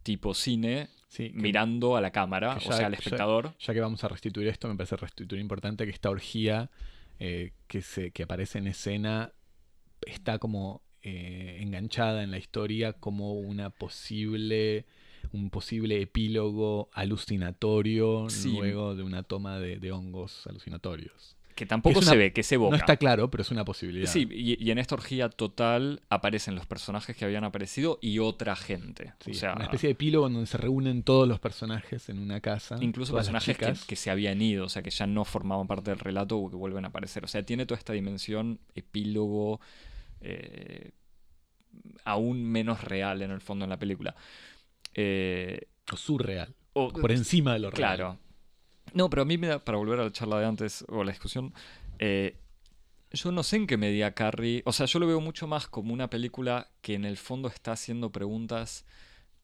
tipo cine, mirando a la cámara, o sea, al espectador. Ya, que vamos a restituir esto, me parece restituir importante que esta orgía eh, que, se, que aparece en escena está como eh, enganchada en la historia como una posible un posible epílogo alucinatorio luego de una toma de, hongos alucinatorios. Que tampoco se ve, que se evoca. No está claro, pero es una posibilidad. Sí, y, en esta orgía total aparecen los personajes que habían aparecido y otra gente. o sea, una especie de epílogo donde se reúnen todos los personajes en una casa. Incluso personajes que, se habían ido, o sea, que ya no formaban parte del relato o que vuelven a aparecer. O sea, tiene toda esta dimensión epílogo eh, aún menos real en el fondo en la película. Eh, o surreal. O, por encima de lo real. Claro. No, pero a mí me da, para volver a la charla de antes o a la discusión, eh, yo no sé en qué medida Carrie, o sea, yo lo veo mucho más como una película que en el fondo está haciendo preguntas,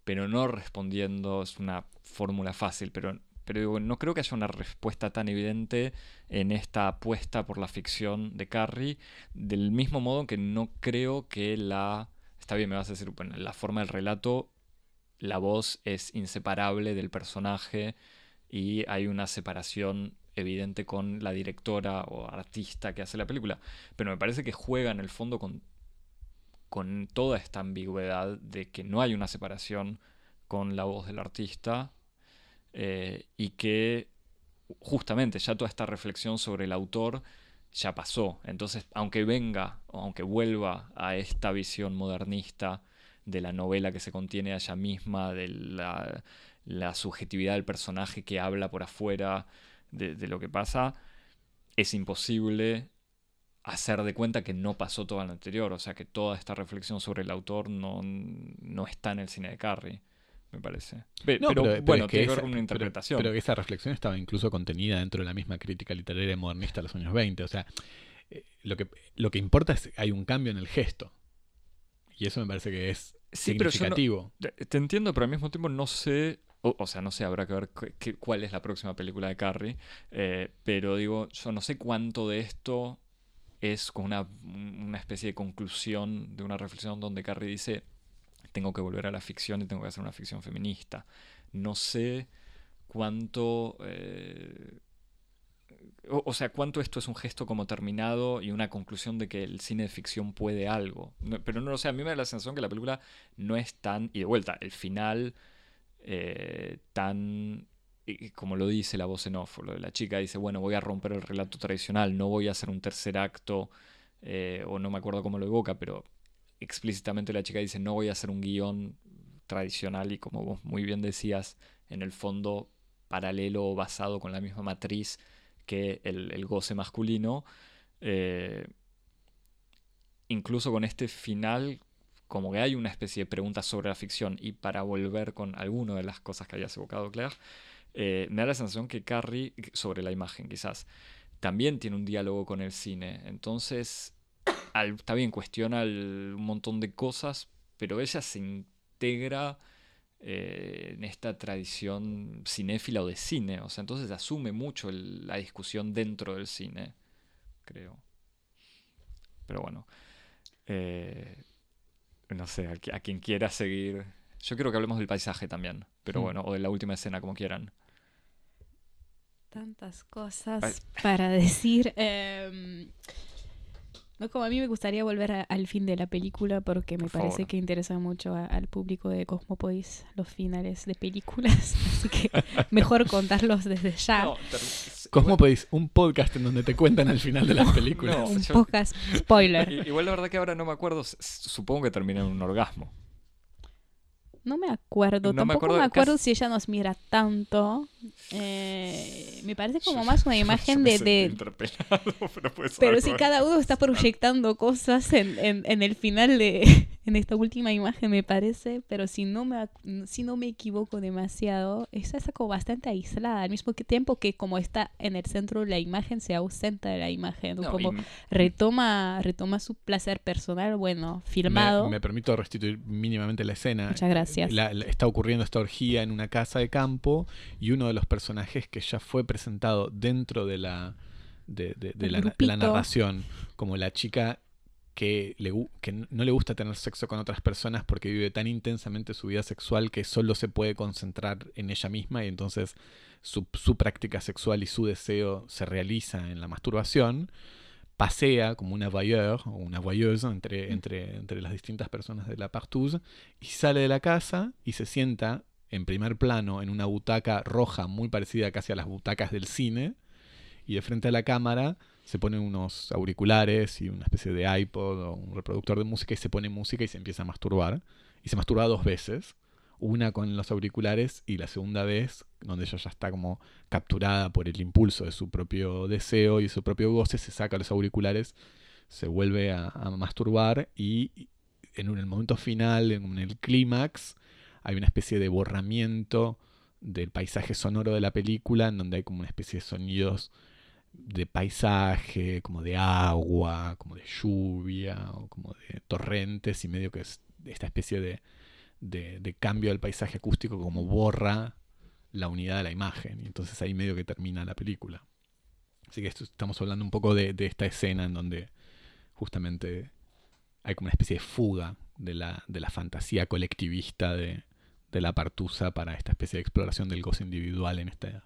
pero no respondiendo, es una fórmula fácil, pero, pero no creo que haya una respuesta tan evidente en esta apuesta por la ficción de Carrie, del mismo modo que no creo que la, está bien, me vas a decir, bueno, la forma del relato la voz es inseparable del personaje y hay una separación evidente con la directora o artista que hace la película. Pero me parece que juega en el fondo con, con toda esta ambigüedad de que no hay una separación con la voz del artista eh, y que justamente ya toda esta reflexión sobre el autor ya pasó. Entonces, aunque venga o aunque vuelva a esta visión modernista de la novela que se contiene allá misma, de la, subjetividad del personaje que habla por afuera de, lo que pasa, es imposible hacer de cuenta que no pasó todo lo anterior, o sea que toda esta reflexión sobre el autor no, no está en el cine de Carrie, me parece. pero, bueno, que tiene una interpretación. Pero, que esa reflexión estaba incluso contenida dentro de la misma crítica literaria modernista de los años 20, o sea, eh, lo que, lo que importa es que hay un cambio en el gesto. Y eso me parece que es significativo. te entiendo, pero al mismo tiempo no sé. O, sea, no sé, habrá que ver cuál es la próxima película de Carrie. Eh, pero digo, yo no sé cuánto de esto es con una, una especie de conclusión de una reflexión donde Carrie dice: Tengo que volver a la ficción y tengo que hacer una ficción feminista. No sé cuánto. Eh, o, sea, cuánto esto es un gesto como terminado y una conclusión de que el cine de ficción puede algo. pero no lo sé, a mí me da la sensación que la película no es tan, y de vuelta, el final eh, tan, como lo dice la voz en off, lo de la chica dice, bueno, voy a romper el relato tradicional, no voy a hacer un tercer acto, eh, o no me acuerdo cómo lo evoca, pero explícitamente la chica dice, no voy a hacer un guion tradicional y como vos muy bien decías, en el fondo paralelo o basado con la misma matriz que el, goce masculino. Eh, incluso con este final, como que hay una especie de pregunta sobre la ficción, y para volver con alguna de las cosas que habías evocado, Claire, eh, me da la sensación que Carrie, sobre la imagen quizás, también tiene un diálogo con el cine. Entonces, está bien, cuestiona un montón de cosas, pero ella se integra eh, en esta tradición cinéfila o de cine. O sea, entonces asume mucho la discusión dentro del cine, creo. Pero bueno. Eh, no sé, a, quien quiera seguir. Yo quiero que hablemos del paisaje también. Pero mm. bueno, o de la última escena, como quieran. Tantas cosas para decir. Em, no, como a mí me gustaría volver al fin de la película porque me parece que interesa mucho al público de Cosmopolis los finales de películas. [laughs] Así que [laughs] mejor contarlos desde ya. No, Cosmopolis, un podcast en donde te cuentan el final de las películas. un podcast spoiler. Igual la verdad que ahora no me acuerdo, supongo que termina en un orgasmo. No me acuerdo, tampoco me acuerdo, si ella nos mira tanto. Eh, me parece como más una [laughs] imagen de... de... [laughs] pero, pero si cada uno está proyectando cosas en, en, el final de en esta última imagen me parece, pero si no me, si no me equivoco demasiado, está como bastante aislada, al mismo tiempo que como está en el centro de la imagen, se ausenta de la imagen, como retoma, retoma su placer personal, bueno, filmado. Me, permito restituir mínimamente la escena. Muchas gracias. está ocurriendo esta orgía en una casa de campo y uno de los personajes que ya fue presentado dentro de la, de, la, narración, como la chica que, le, que no le gusta tener sexo con otras personas porque vive tan intensamente su vida sexual que solo se puede concentrar en ella misma y entonces su, su práctica sexual y su deseo se realiza en la masturbación pasea como una voyeur o una voyeuse entre, entre, entre las distintas personas de la partouze y sale de la casa y se sienta en primer plano en una butaca roja muy parecida casi a las butacas del cine y de frente a la cámara se pone unos auriculares y una especie de iPod o un reproductor de música y se pone música y se empieza a masturbar. Y se masturba dos veces una con los auriculares y la segunda vez, donde ella ya está como capturada por el impulso de su propio deseo y su propio goce, se saca los auriculares, se vuelve a, masturbar y en el momento final, en el clímax, hay una especie de borramiento del paisaje sonoro de la película, en donde hay como una especie de sonidos de paisaje, como de agua, como de lluvia, o como de torrentes, y medio que es esta especie de, de, cambio del paisaje acústico como borra la unidad de la imagen. Y entonces ahí medio que termina la película. Así que esto, estamos hablando un poco de, esta escena en donde justamente hay como una especie de fuga de la, de la fantasía colectivista de, de la partusa para esta especie de exploración del gozo individual en esta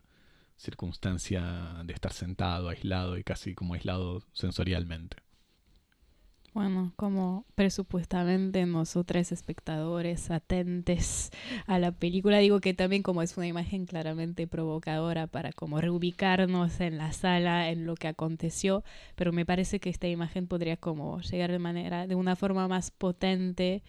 circunstancia de estar sentado, aislado y casi como aislado sensorialmente. Bueno, como presupuestamente nosotros espectadores atentes a la película, digo que también como es una imagen claramente provocadora para como reubicarnos en la sala, en lo que aconteció, pero me parece que esta imagen podría como llegar de manera, de una forma más potente,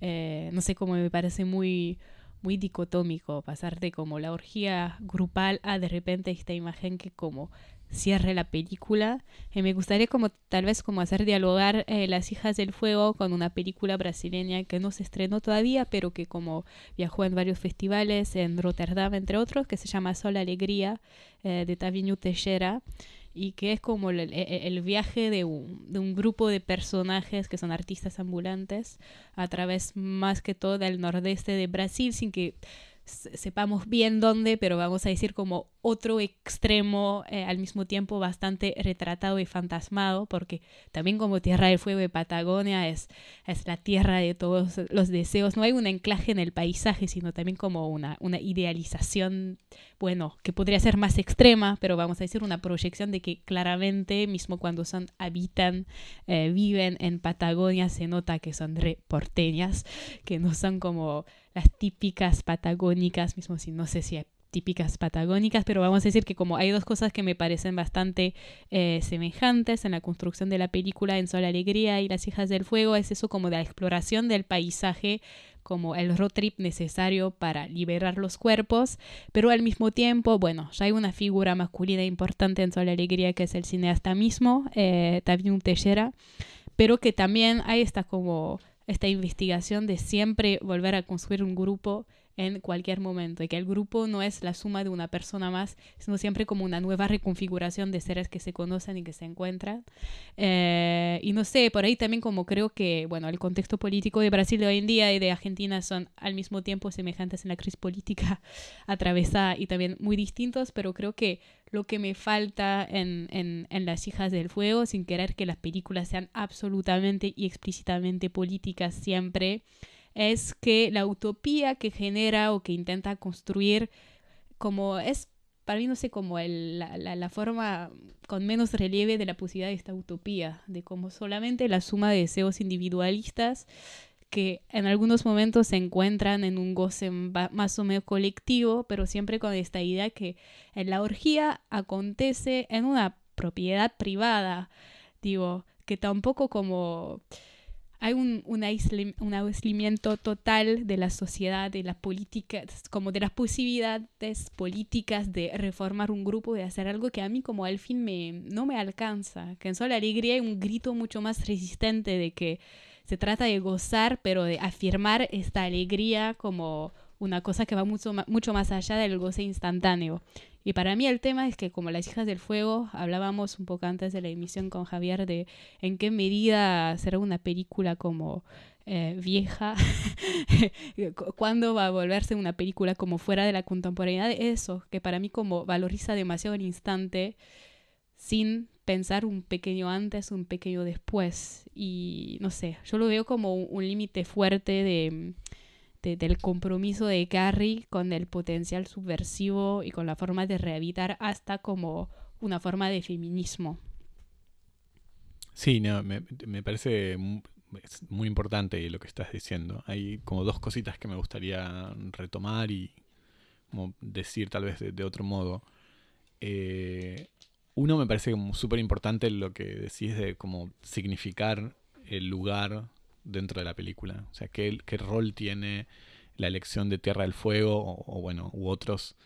eh, no sé, como me parece muy muy dicotómico, pasar de como la orgía grupal a de repente esta imagen que como cierre la película. y me gustaría como tal vez como hacer dialogar eh, Las hijas del fuego con una película brasileña que no se estrenó todavía, pero que como viajó en varios festivales en Rotterdam, entre otros, que se llama Sol Alegría, eh, de Tavinho Teixeira, y que es como el, el, viaje de un, de un, grupo de personajes que son artistas ambulantes a través más que todo del nordeste de Brasil, sin que sepamos bien dónde, pero vamos a decir como otro extremo eh, al mismo tiempo bastante retratado y fantasmado, porque también como Tierra del Fuego de Patagonia es, es la tierra de todos los deseos, no hay un anclaje en el paisaje, sino también como una, una idealización, bueno, que podría ser más extrema, pero vamos a decir una proyección de que claramente, mismo cuando son, habitan, eh, viven en Patagonia, se nota que son re porteñas, que no son como las típicas patagónicas, mismo si no sé si hay típicas patagónicas, pero vamos a decir que como hay dos cosas que me parecen bastante eh, semejantes en la construcción de la película En Sol Alegría y Las Hijas del Fuego, es eso como de la exploración del paisaje como el road trip necesario para liberar los cuerpos, pero al mismo tiempo, bueno, ya hay una figura masculina importante en Sol Alegría que es el cineasta mismo, eh, Tavium Teixeira, pero que también hay esta como esta investigación de siempre volver a construir un grupo en cualquier momento y que el grupo no es la suma de una persona más, sino siempre como una nueva reconfiguración de seres que se conocen y que se encuentran. Eh, y no sé, por ahí también como creo que, bueno, el contexto político de Brasil de hoy en día y de Argentina son al mismo tiempo semejantes en la crisis política [laughs] atravesada y también muy distintos, pero creo que lo que me falta en, en, en, Las hijas del fuego, sin querer que las películas sean absolutamente y explícitamente políticas siempre, es que la utopía que genera o que intenta construir, como es para mí no sé, como el, la, la, forma con menos relieve de la posibilidad de esta utopía, de como solamente la suma de deseos individualistas que en algunos momentos se encuentran en un goce más o menos colectivo, pero siempre con esta idea que en la orgía acontece en una propiedad privada, digo, que tampoco como hay un, un, aislamiento total de la sociedad, de las políticas, como de las posibilidades políticas de reformar un grupo, de hacer algo que a mí como al fin me, no me alcanza, que en Sol Alegría hay un grito mucho más resistente de que se trata de gozar, pero de afirmar esta alegría como una cosa que va mucho, mucho más allá del goce instantáneo. Y para mí el tema es que como las hijas del fuego, hablábamos un poco antes de la emisión con Javier de en qué medida será una película como eh, vieja, [laughs] cuándo va a volverse una película como fuera de la contemporaneidad, eso, que para mí como valoriza demasiado el instante sin pensar un pequeño antes, un pequeño después. Y no sé, yo lo veo como un límite fuerte de del compromiso de Carrie con el potencial subversivo y con la forma de rehabilitar hasta como una forma de feminismo. Sí, no, me, parece muy, importante lo que estás diciendo. Hay como dos cositas que me gustaría retomar y decir tal vez de, otro modo. Eh, uno me parece súper importante lo que decís de como significar el lugar dentro de la película. O sea, qué, rol tiene la elección de Tierra del Fuego o, bueno, u otros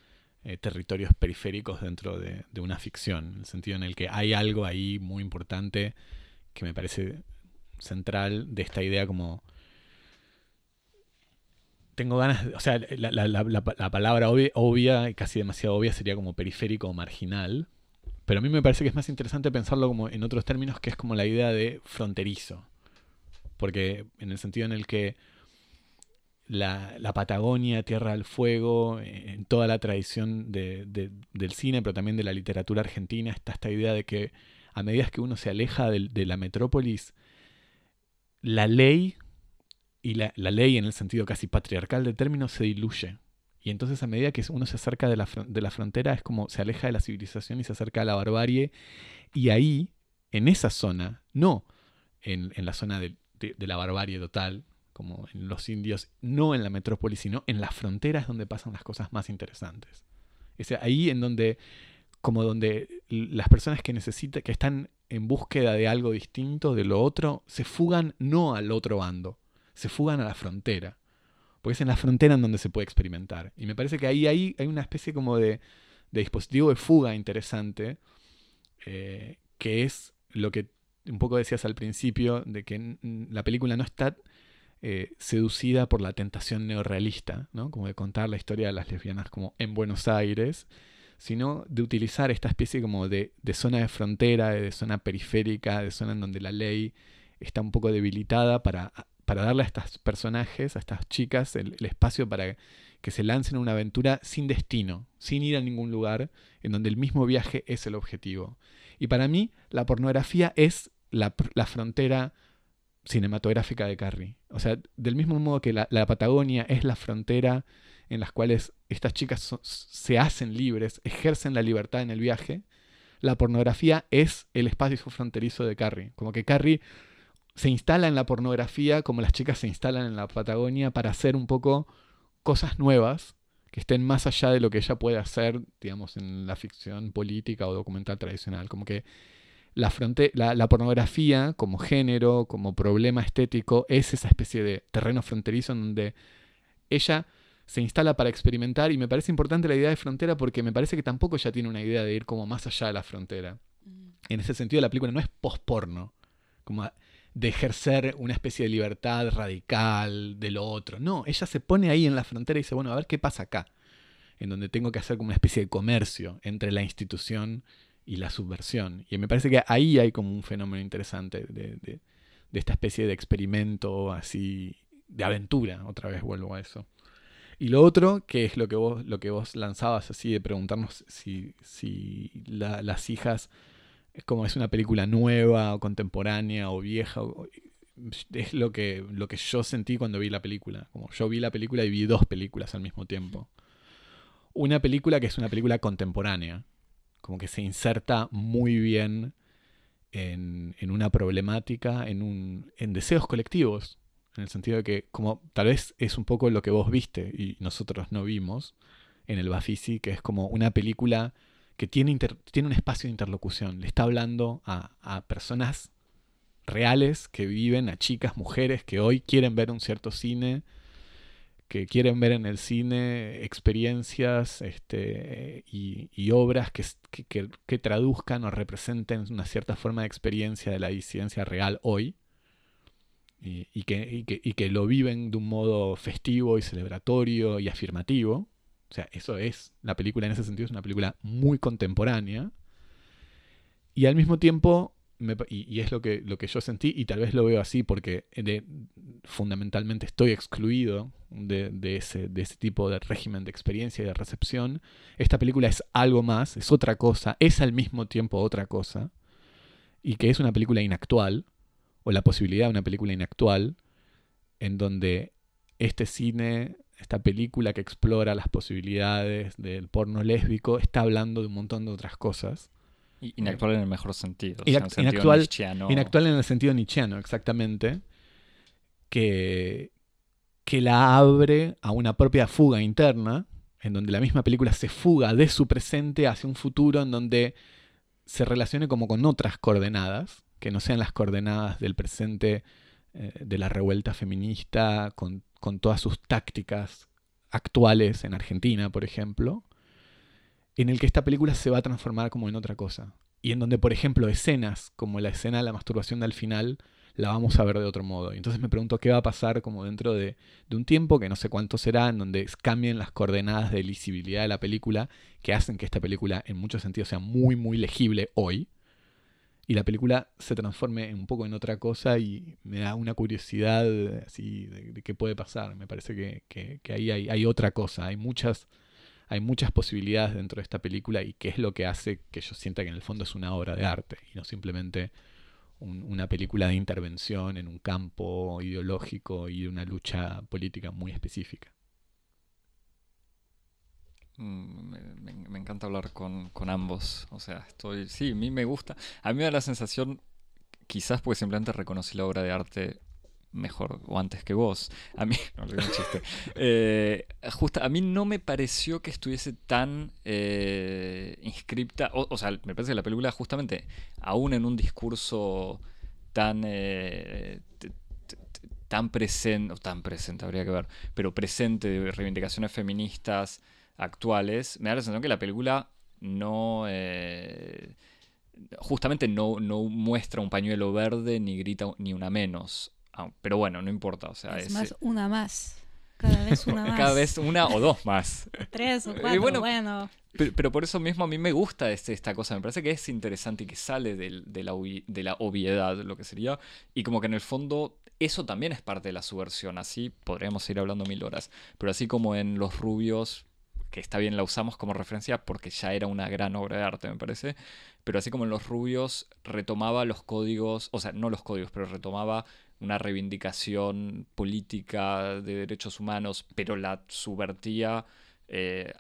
eh, territorios periféricos dentro de, una ficción. En el sentido en el que hay algo ahí muy importante que me parece central de esta idea como... Tengo ganas, o sea, la, palabra obvia, obvia, casi demasiado obvia, sería como periférico o marginal, pero a mí me parece que es más interesante pensarlo como en otros términos, que es como la idea de fronterizo. Porque en el sentido en el que la, Patagonia, Tierra del Fuego, en toda la tradición del cine, pero también de la literatura argentina, está esta idea de que a medida que uno se aleja de, la metrópolis, la ley, y la, ley en el sentido casi patriarcal del término, se diluye. Y entonces a medida que uno se acerca de la, de la frontera, es como se aleja de la civilización y se acerca a la barbarie. Y ahí, en esa zona, no en, en la zona de, de, la barbarie total, como en los indios, no en la metrópoli, sino en las fronteras donde pasan las cosas más interesantes. Es ahí en donde, como donde las personas que necesitan, que están en búsqueda de algo distinto, de lo otro, se fugan no al otro bando, se fugan a la frontera. Porque es en la frontera en donde se puede experimentar. Y me parece que ahí, hay una especie como de, dispositivo de fuga interesante, eh, que es lo que un poco decías al principio, de que la película no está eh, seducida por la tentación neorrealista, ¿no? como de contar la historia de las lesbianas como en Buenos Aires, sino de utilizar esta especie como de, zona de frontera, de zona periférica, de zona en donde la ley está un poco debilitada para, para darle a estos personajes, a estas chicas, el, el espacio para que se lancen a una aventura sin destino, sin ir a ningún lugar, en donde el mismo viaje es el objetivo. Y para mí, la pornografía es la, frontera cinematográfica de Carrie. O sea, del mismo modo que la, Patagonia es la frontera en las cuales estas chicas se hacen libres, ejercen la libertad en el viaje, la pornografía es el espacio fronterizo de Carrie. Como que Carrie se instala en la pornografía como las chicas se instalan en la Patagonia para hacer un poco cosas nuevas que estén más allá de lo que ella puede hacer, digamos, en la ficción política o documental tradicional. Como que la, la, pornografía como género, como problema estético, es esa especie de terreno fronterizo en donde ella se instala para experimentar y me parece importante la idea de frontera porque me parece que tampoco ella tiene una idea de ir como más allá de la frontera. Mm. En ese sentido la película no es post-porno, como de ejercer una especie de libertad radical de lo otro. No, ella se pone ahí en la frontera y dice, bueno, a ver qué pasa acá, en donde tengo que hacer como una especie de comercio entre la institución y la subversión. Y me parece que ahí hay como un fenómeno interesante de, esta especie de experimento así, de aventura, otra vez vuelvo a eso. Y lo otro, que es lo que vos, lo que vos lanzabas así, de preguntarnos si, si las hijas es como es una película nueva o contemporánea o vieja. es lo que, lo que yo sentí cuando vi la película. Como yo vi la película y vi dos películas al mismo tiempo. Una película que es una película contemporánea. Como que se inserta muy bien en, en una problemática, en, un, en deseos colectivos. En el sentido de que, como tal vez es un poco lo que vos viste y nosotros no vimos en el Bafisi, que es como una película que tiene, tiene un espacio de interlocución. Le está hablando a, personas reales que viven, a chicas, mujeres que hoy quieren ver un cierto cine, que quieren ver en el cine experiencias este, y, obras que, que, traduzcan o representen una cierta forma de experiencia de la disidencia real hoy. y, que, y, que, lo viven de un modo festivo y celebratorio y afirmativo. O sea, eso es, la película en ese sentido es una película muy contemporánea. Y al mismo tiempo, y, es lo que, lo que yo sentí, y tal vez lo veo así porque fundamentalmente estoy excluido de, ese, de ese tipo de régimen de experiencia y de recepción, esta película es algo más, es otra cosa, es al mismo tiempo otra cosa, y que es una película inactual, o la posibilidad de una película inactual, en donde este cine, esta película que explora las posibilidades del porno lésbico, está hablando de un montón de otras cosas. Inactual en el mejor sentido. inactual, inactual en el sentido nietzscheano, exactamente. Que, que la abre a una propia fuga interna, en donde la misma película se fuga de su presente hacia un futuro en donde se relacione como con otras coordenadas, que no sean las coordenadas del presente eh, de la revuelta feminista con, todas sus tácticas actuales en Argentina, por ejemplo, en el que esta película se va a transformar como en otra cosa. Y en donde, por ejemplo, escenas como la escena de la masturbación del final la vamos a ver de otro modo. Y entonces me pregunto qué va a pasar como dentro de, un tiempo, que no sé cuánto será, en donde cambien las coordenadas de lisibilidad de la película, que hacen que esta película en muchos sentidos sea muy, muy legible hoy. Y la película se transforme un poco en otra cosa y me da una curiosidad así de, qué puede pasar. Me parece que, ahí hay, hay, otra cosa, hay muchas, hay muchas posibilidades dentro de esta película y qué es lo que hace que yo sienta que en el fondo es una obra de arte y no simplemente una película de intervención en un campo ideológico y de una lucha política muy específica. Mm, me, encanta hablar con, ambos. O sea, estoy. Sí, a mí me gusta. A mí me da la sensación, quizás porque simplemente reconocí la obra de arte mejor o antes que vos. A mí, [laughs] no le chiste. Eh, justa, a mí no me pareció que estuviese tan eh, inscripta. O, sea, me parece que la película, justamente, aún en un discurso tan. Eh, tan presente, tan presente habría que ver, pero presente de reivindicaciones feministas actuales, me da la sensación que la película no justamente no, no, muestra un pañuelo verde ni grita ni una menos. Ah, pero bueno, no importa. O sea, es, más, una más. Cada vez una [laughs] más. Cada vez una o dos más. [laughs] Tres o cuatro, bueno. Pero, por eso mismo a mí me gusta este, esta cosa. Me parece que es interesante y que sale de, la, de la obviedad, lo que sería. Y como que en el fondo eso también es parte de la subversión. Así podríamos ir hablando mil horas. Pero así como en Los Rubios, que está bien, la usamos como referencia porque ya era una gran obra de arte, me parece. Pero así como en Los Rubios retomaba los códigos, o sea, no los códigos, pero retomaba una reivindicación política de derechos humanos, pero la subvertía eh,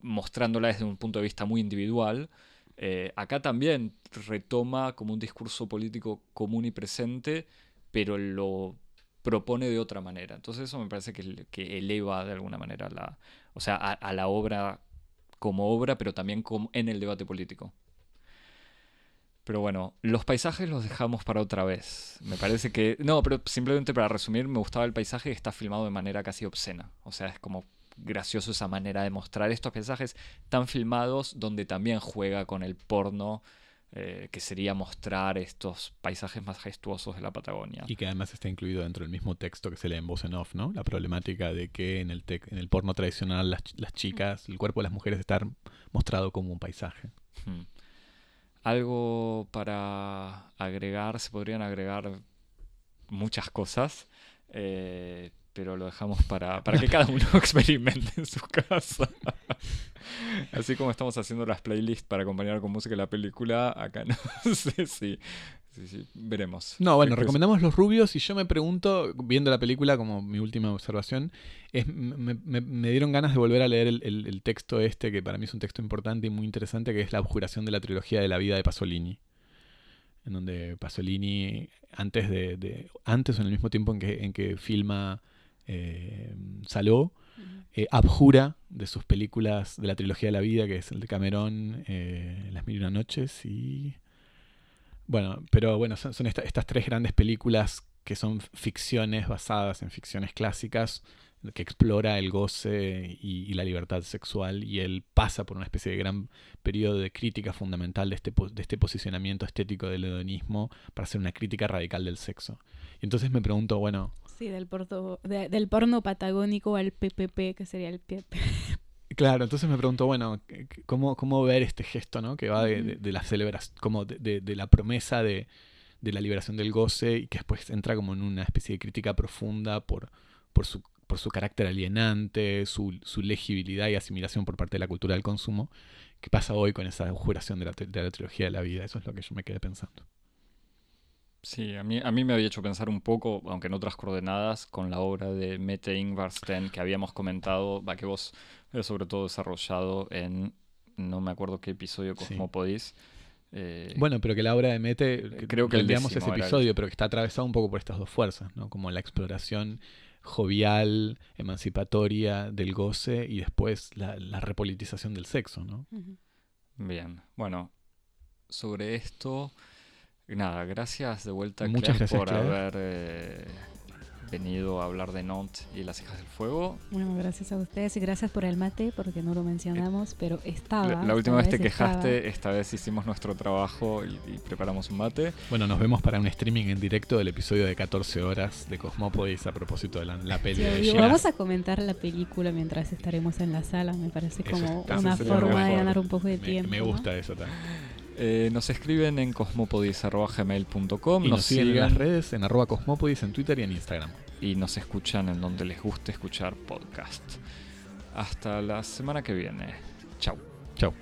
mostrándola desde un punto de vista muy individual. Eh, acá también retoma como un discurso político común y presente, pero lo propone de otra manera. Entonces eso me parece que, eleva de alguna manera la, o sea, a, la obra como obra, pero también como en el debate político. Pero bueno, los paisajes los dejamos para otra vez. Me parece que... No, pero simplemente para resumir, me gustaba el paisaje que está filmado de manera casi obscena. O sea, es como gracioso esa manera de mostrar estos paisajes tan filmados donde también juega con el porno, eh, que sería mostrar estos paisajes más gestuosos de la Patagonia. Y que además está incluido dentro del mismo texto que se lee en voz en off, ¿no? La problemática de que en el, en el porno tradicional las, las, chicas, el cuerpo de las mujeres está mostrado como un paisaje. Hmm algo para agregar, se podrían agregar muchas cosas, eh, pero lo dejamos para, para que cada uno [laughs] experimente en su casa. [laughs] Así como estamos haciendo las playlists para acompañar con música la película, acá [laughs] no sé si Sí, sí, veremos. No, bueno, recomendamos Los Rubios y yo me pregunto, viendo la película como mi última observación, es, me, dieron ganas de volver a leer el, texto este, que para mí es un texto importante y muy interesante, que es la abjuración de la trilogía de la vida de Pasolini. En donde Pasolini, antes de, antes o en el mismo tiempo en que, en que filma eh, Saló, eh, abjura de sus películas de la trilogía de la vida, que es el de Camerón, eh, Las Mil y una Noches y bueno, pero bueno, son, estas tres grandes películas que son ficciones basadas en ficciones clásicas, que explora el goce y, la libertad sexual y él pasa por una especie de gran periodo de crítica fundamental de este, de este posicionamiento estético del hedonismo para hacer una crítica radical del sexo. Y entonces me pregunto, bueno... Sí, del, porto, del porno patagónico al PPP, que sería el PP. Claro, entonces me pregunto, bueno, ¿cómo, cómo ver este gesto, ¿no? Que va de, de, la celebración, como de, de la promesa de, la liberación del goce y que después entra como en una especie de crítica profunda por, por, su, por su carácter alienante, su, su legibilidad y asimilación por parte de la cultura del consumo. ¿Qué pasa hoy con esa juración de la, de la trilogía de la vida? Eso es lo que yo me quedé pensando. Sí, a mí, a mí me había hecho pensar un poco, aunque en otras coordenadas, con la obra de Mette Ingvarsten que habíamos comentado, va que vos sobre todo desarrollado en, no me acuerdo qué episodio Cosmopodis. Eh, bueno, pero que la obra de Mete, creo que veamos ese episodio, pero que está atravesado un poco por estas dos fuerzas, ¿no? Como la exploración jovial, emancipatoria del goce y después la, repolitización del sexo, ¿no? Bien, bueno, sobre esto Nada, gracias de vuelta Muchas gracias, por haber eh, venido a hablar de Nont y las hijas del fuego. Bueno, gracias a ustedes y gracias por el mate, porque no lo mencionamos, pero estaba. La, última vez te quejaste, esta vez hicimos nuestro trabajo y, preparamos un mate. Bueno, nos vemos para un streaming en directo del episodio de 14 horas de Cosmópolis a propósito de la, la peli. vamos a comentar la película mientras estaremos en la sala, me parece como una forma de ganar un poco de tiempo. Me gusta eso también. Eh, nos escriben en cosmopodis.gmail.com. Y nos, siguen, en las redes en arroba cosmopodis en Twitter y en Instagram. Y nos escuchan en donde les guste escuchar podcast. Hasta la semana que viene. Chau. Chau.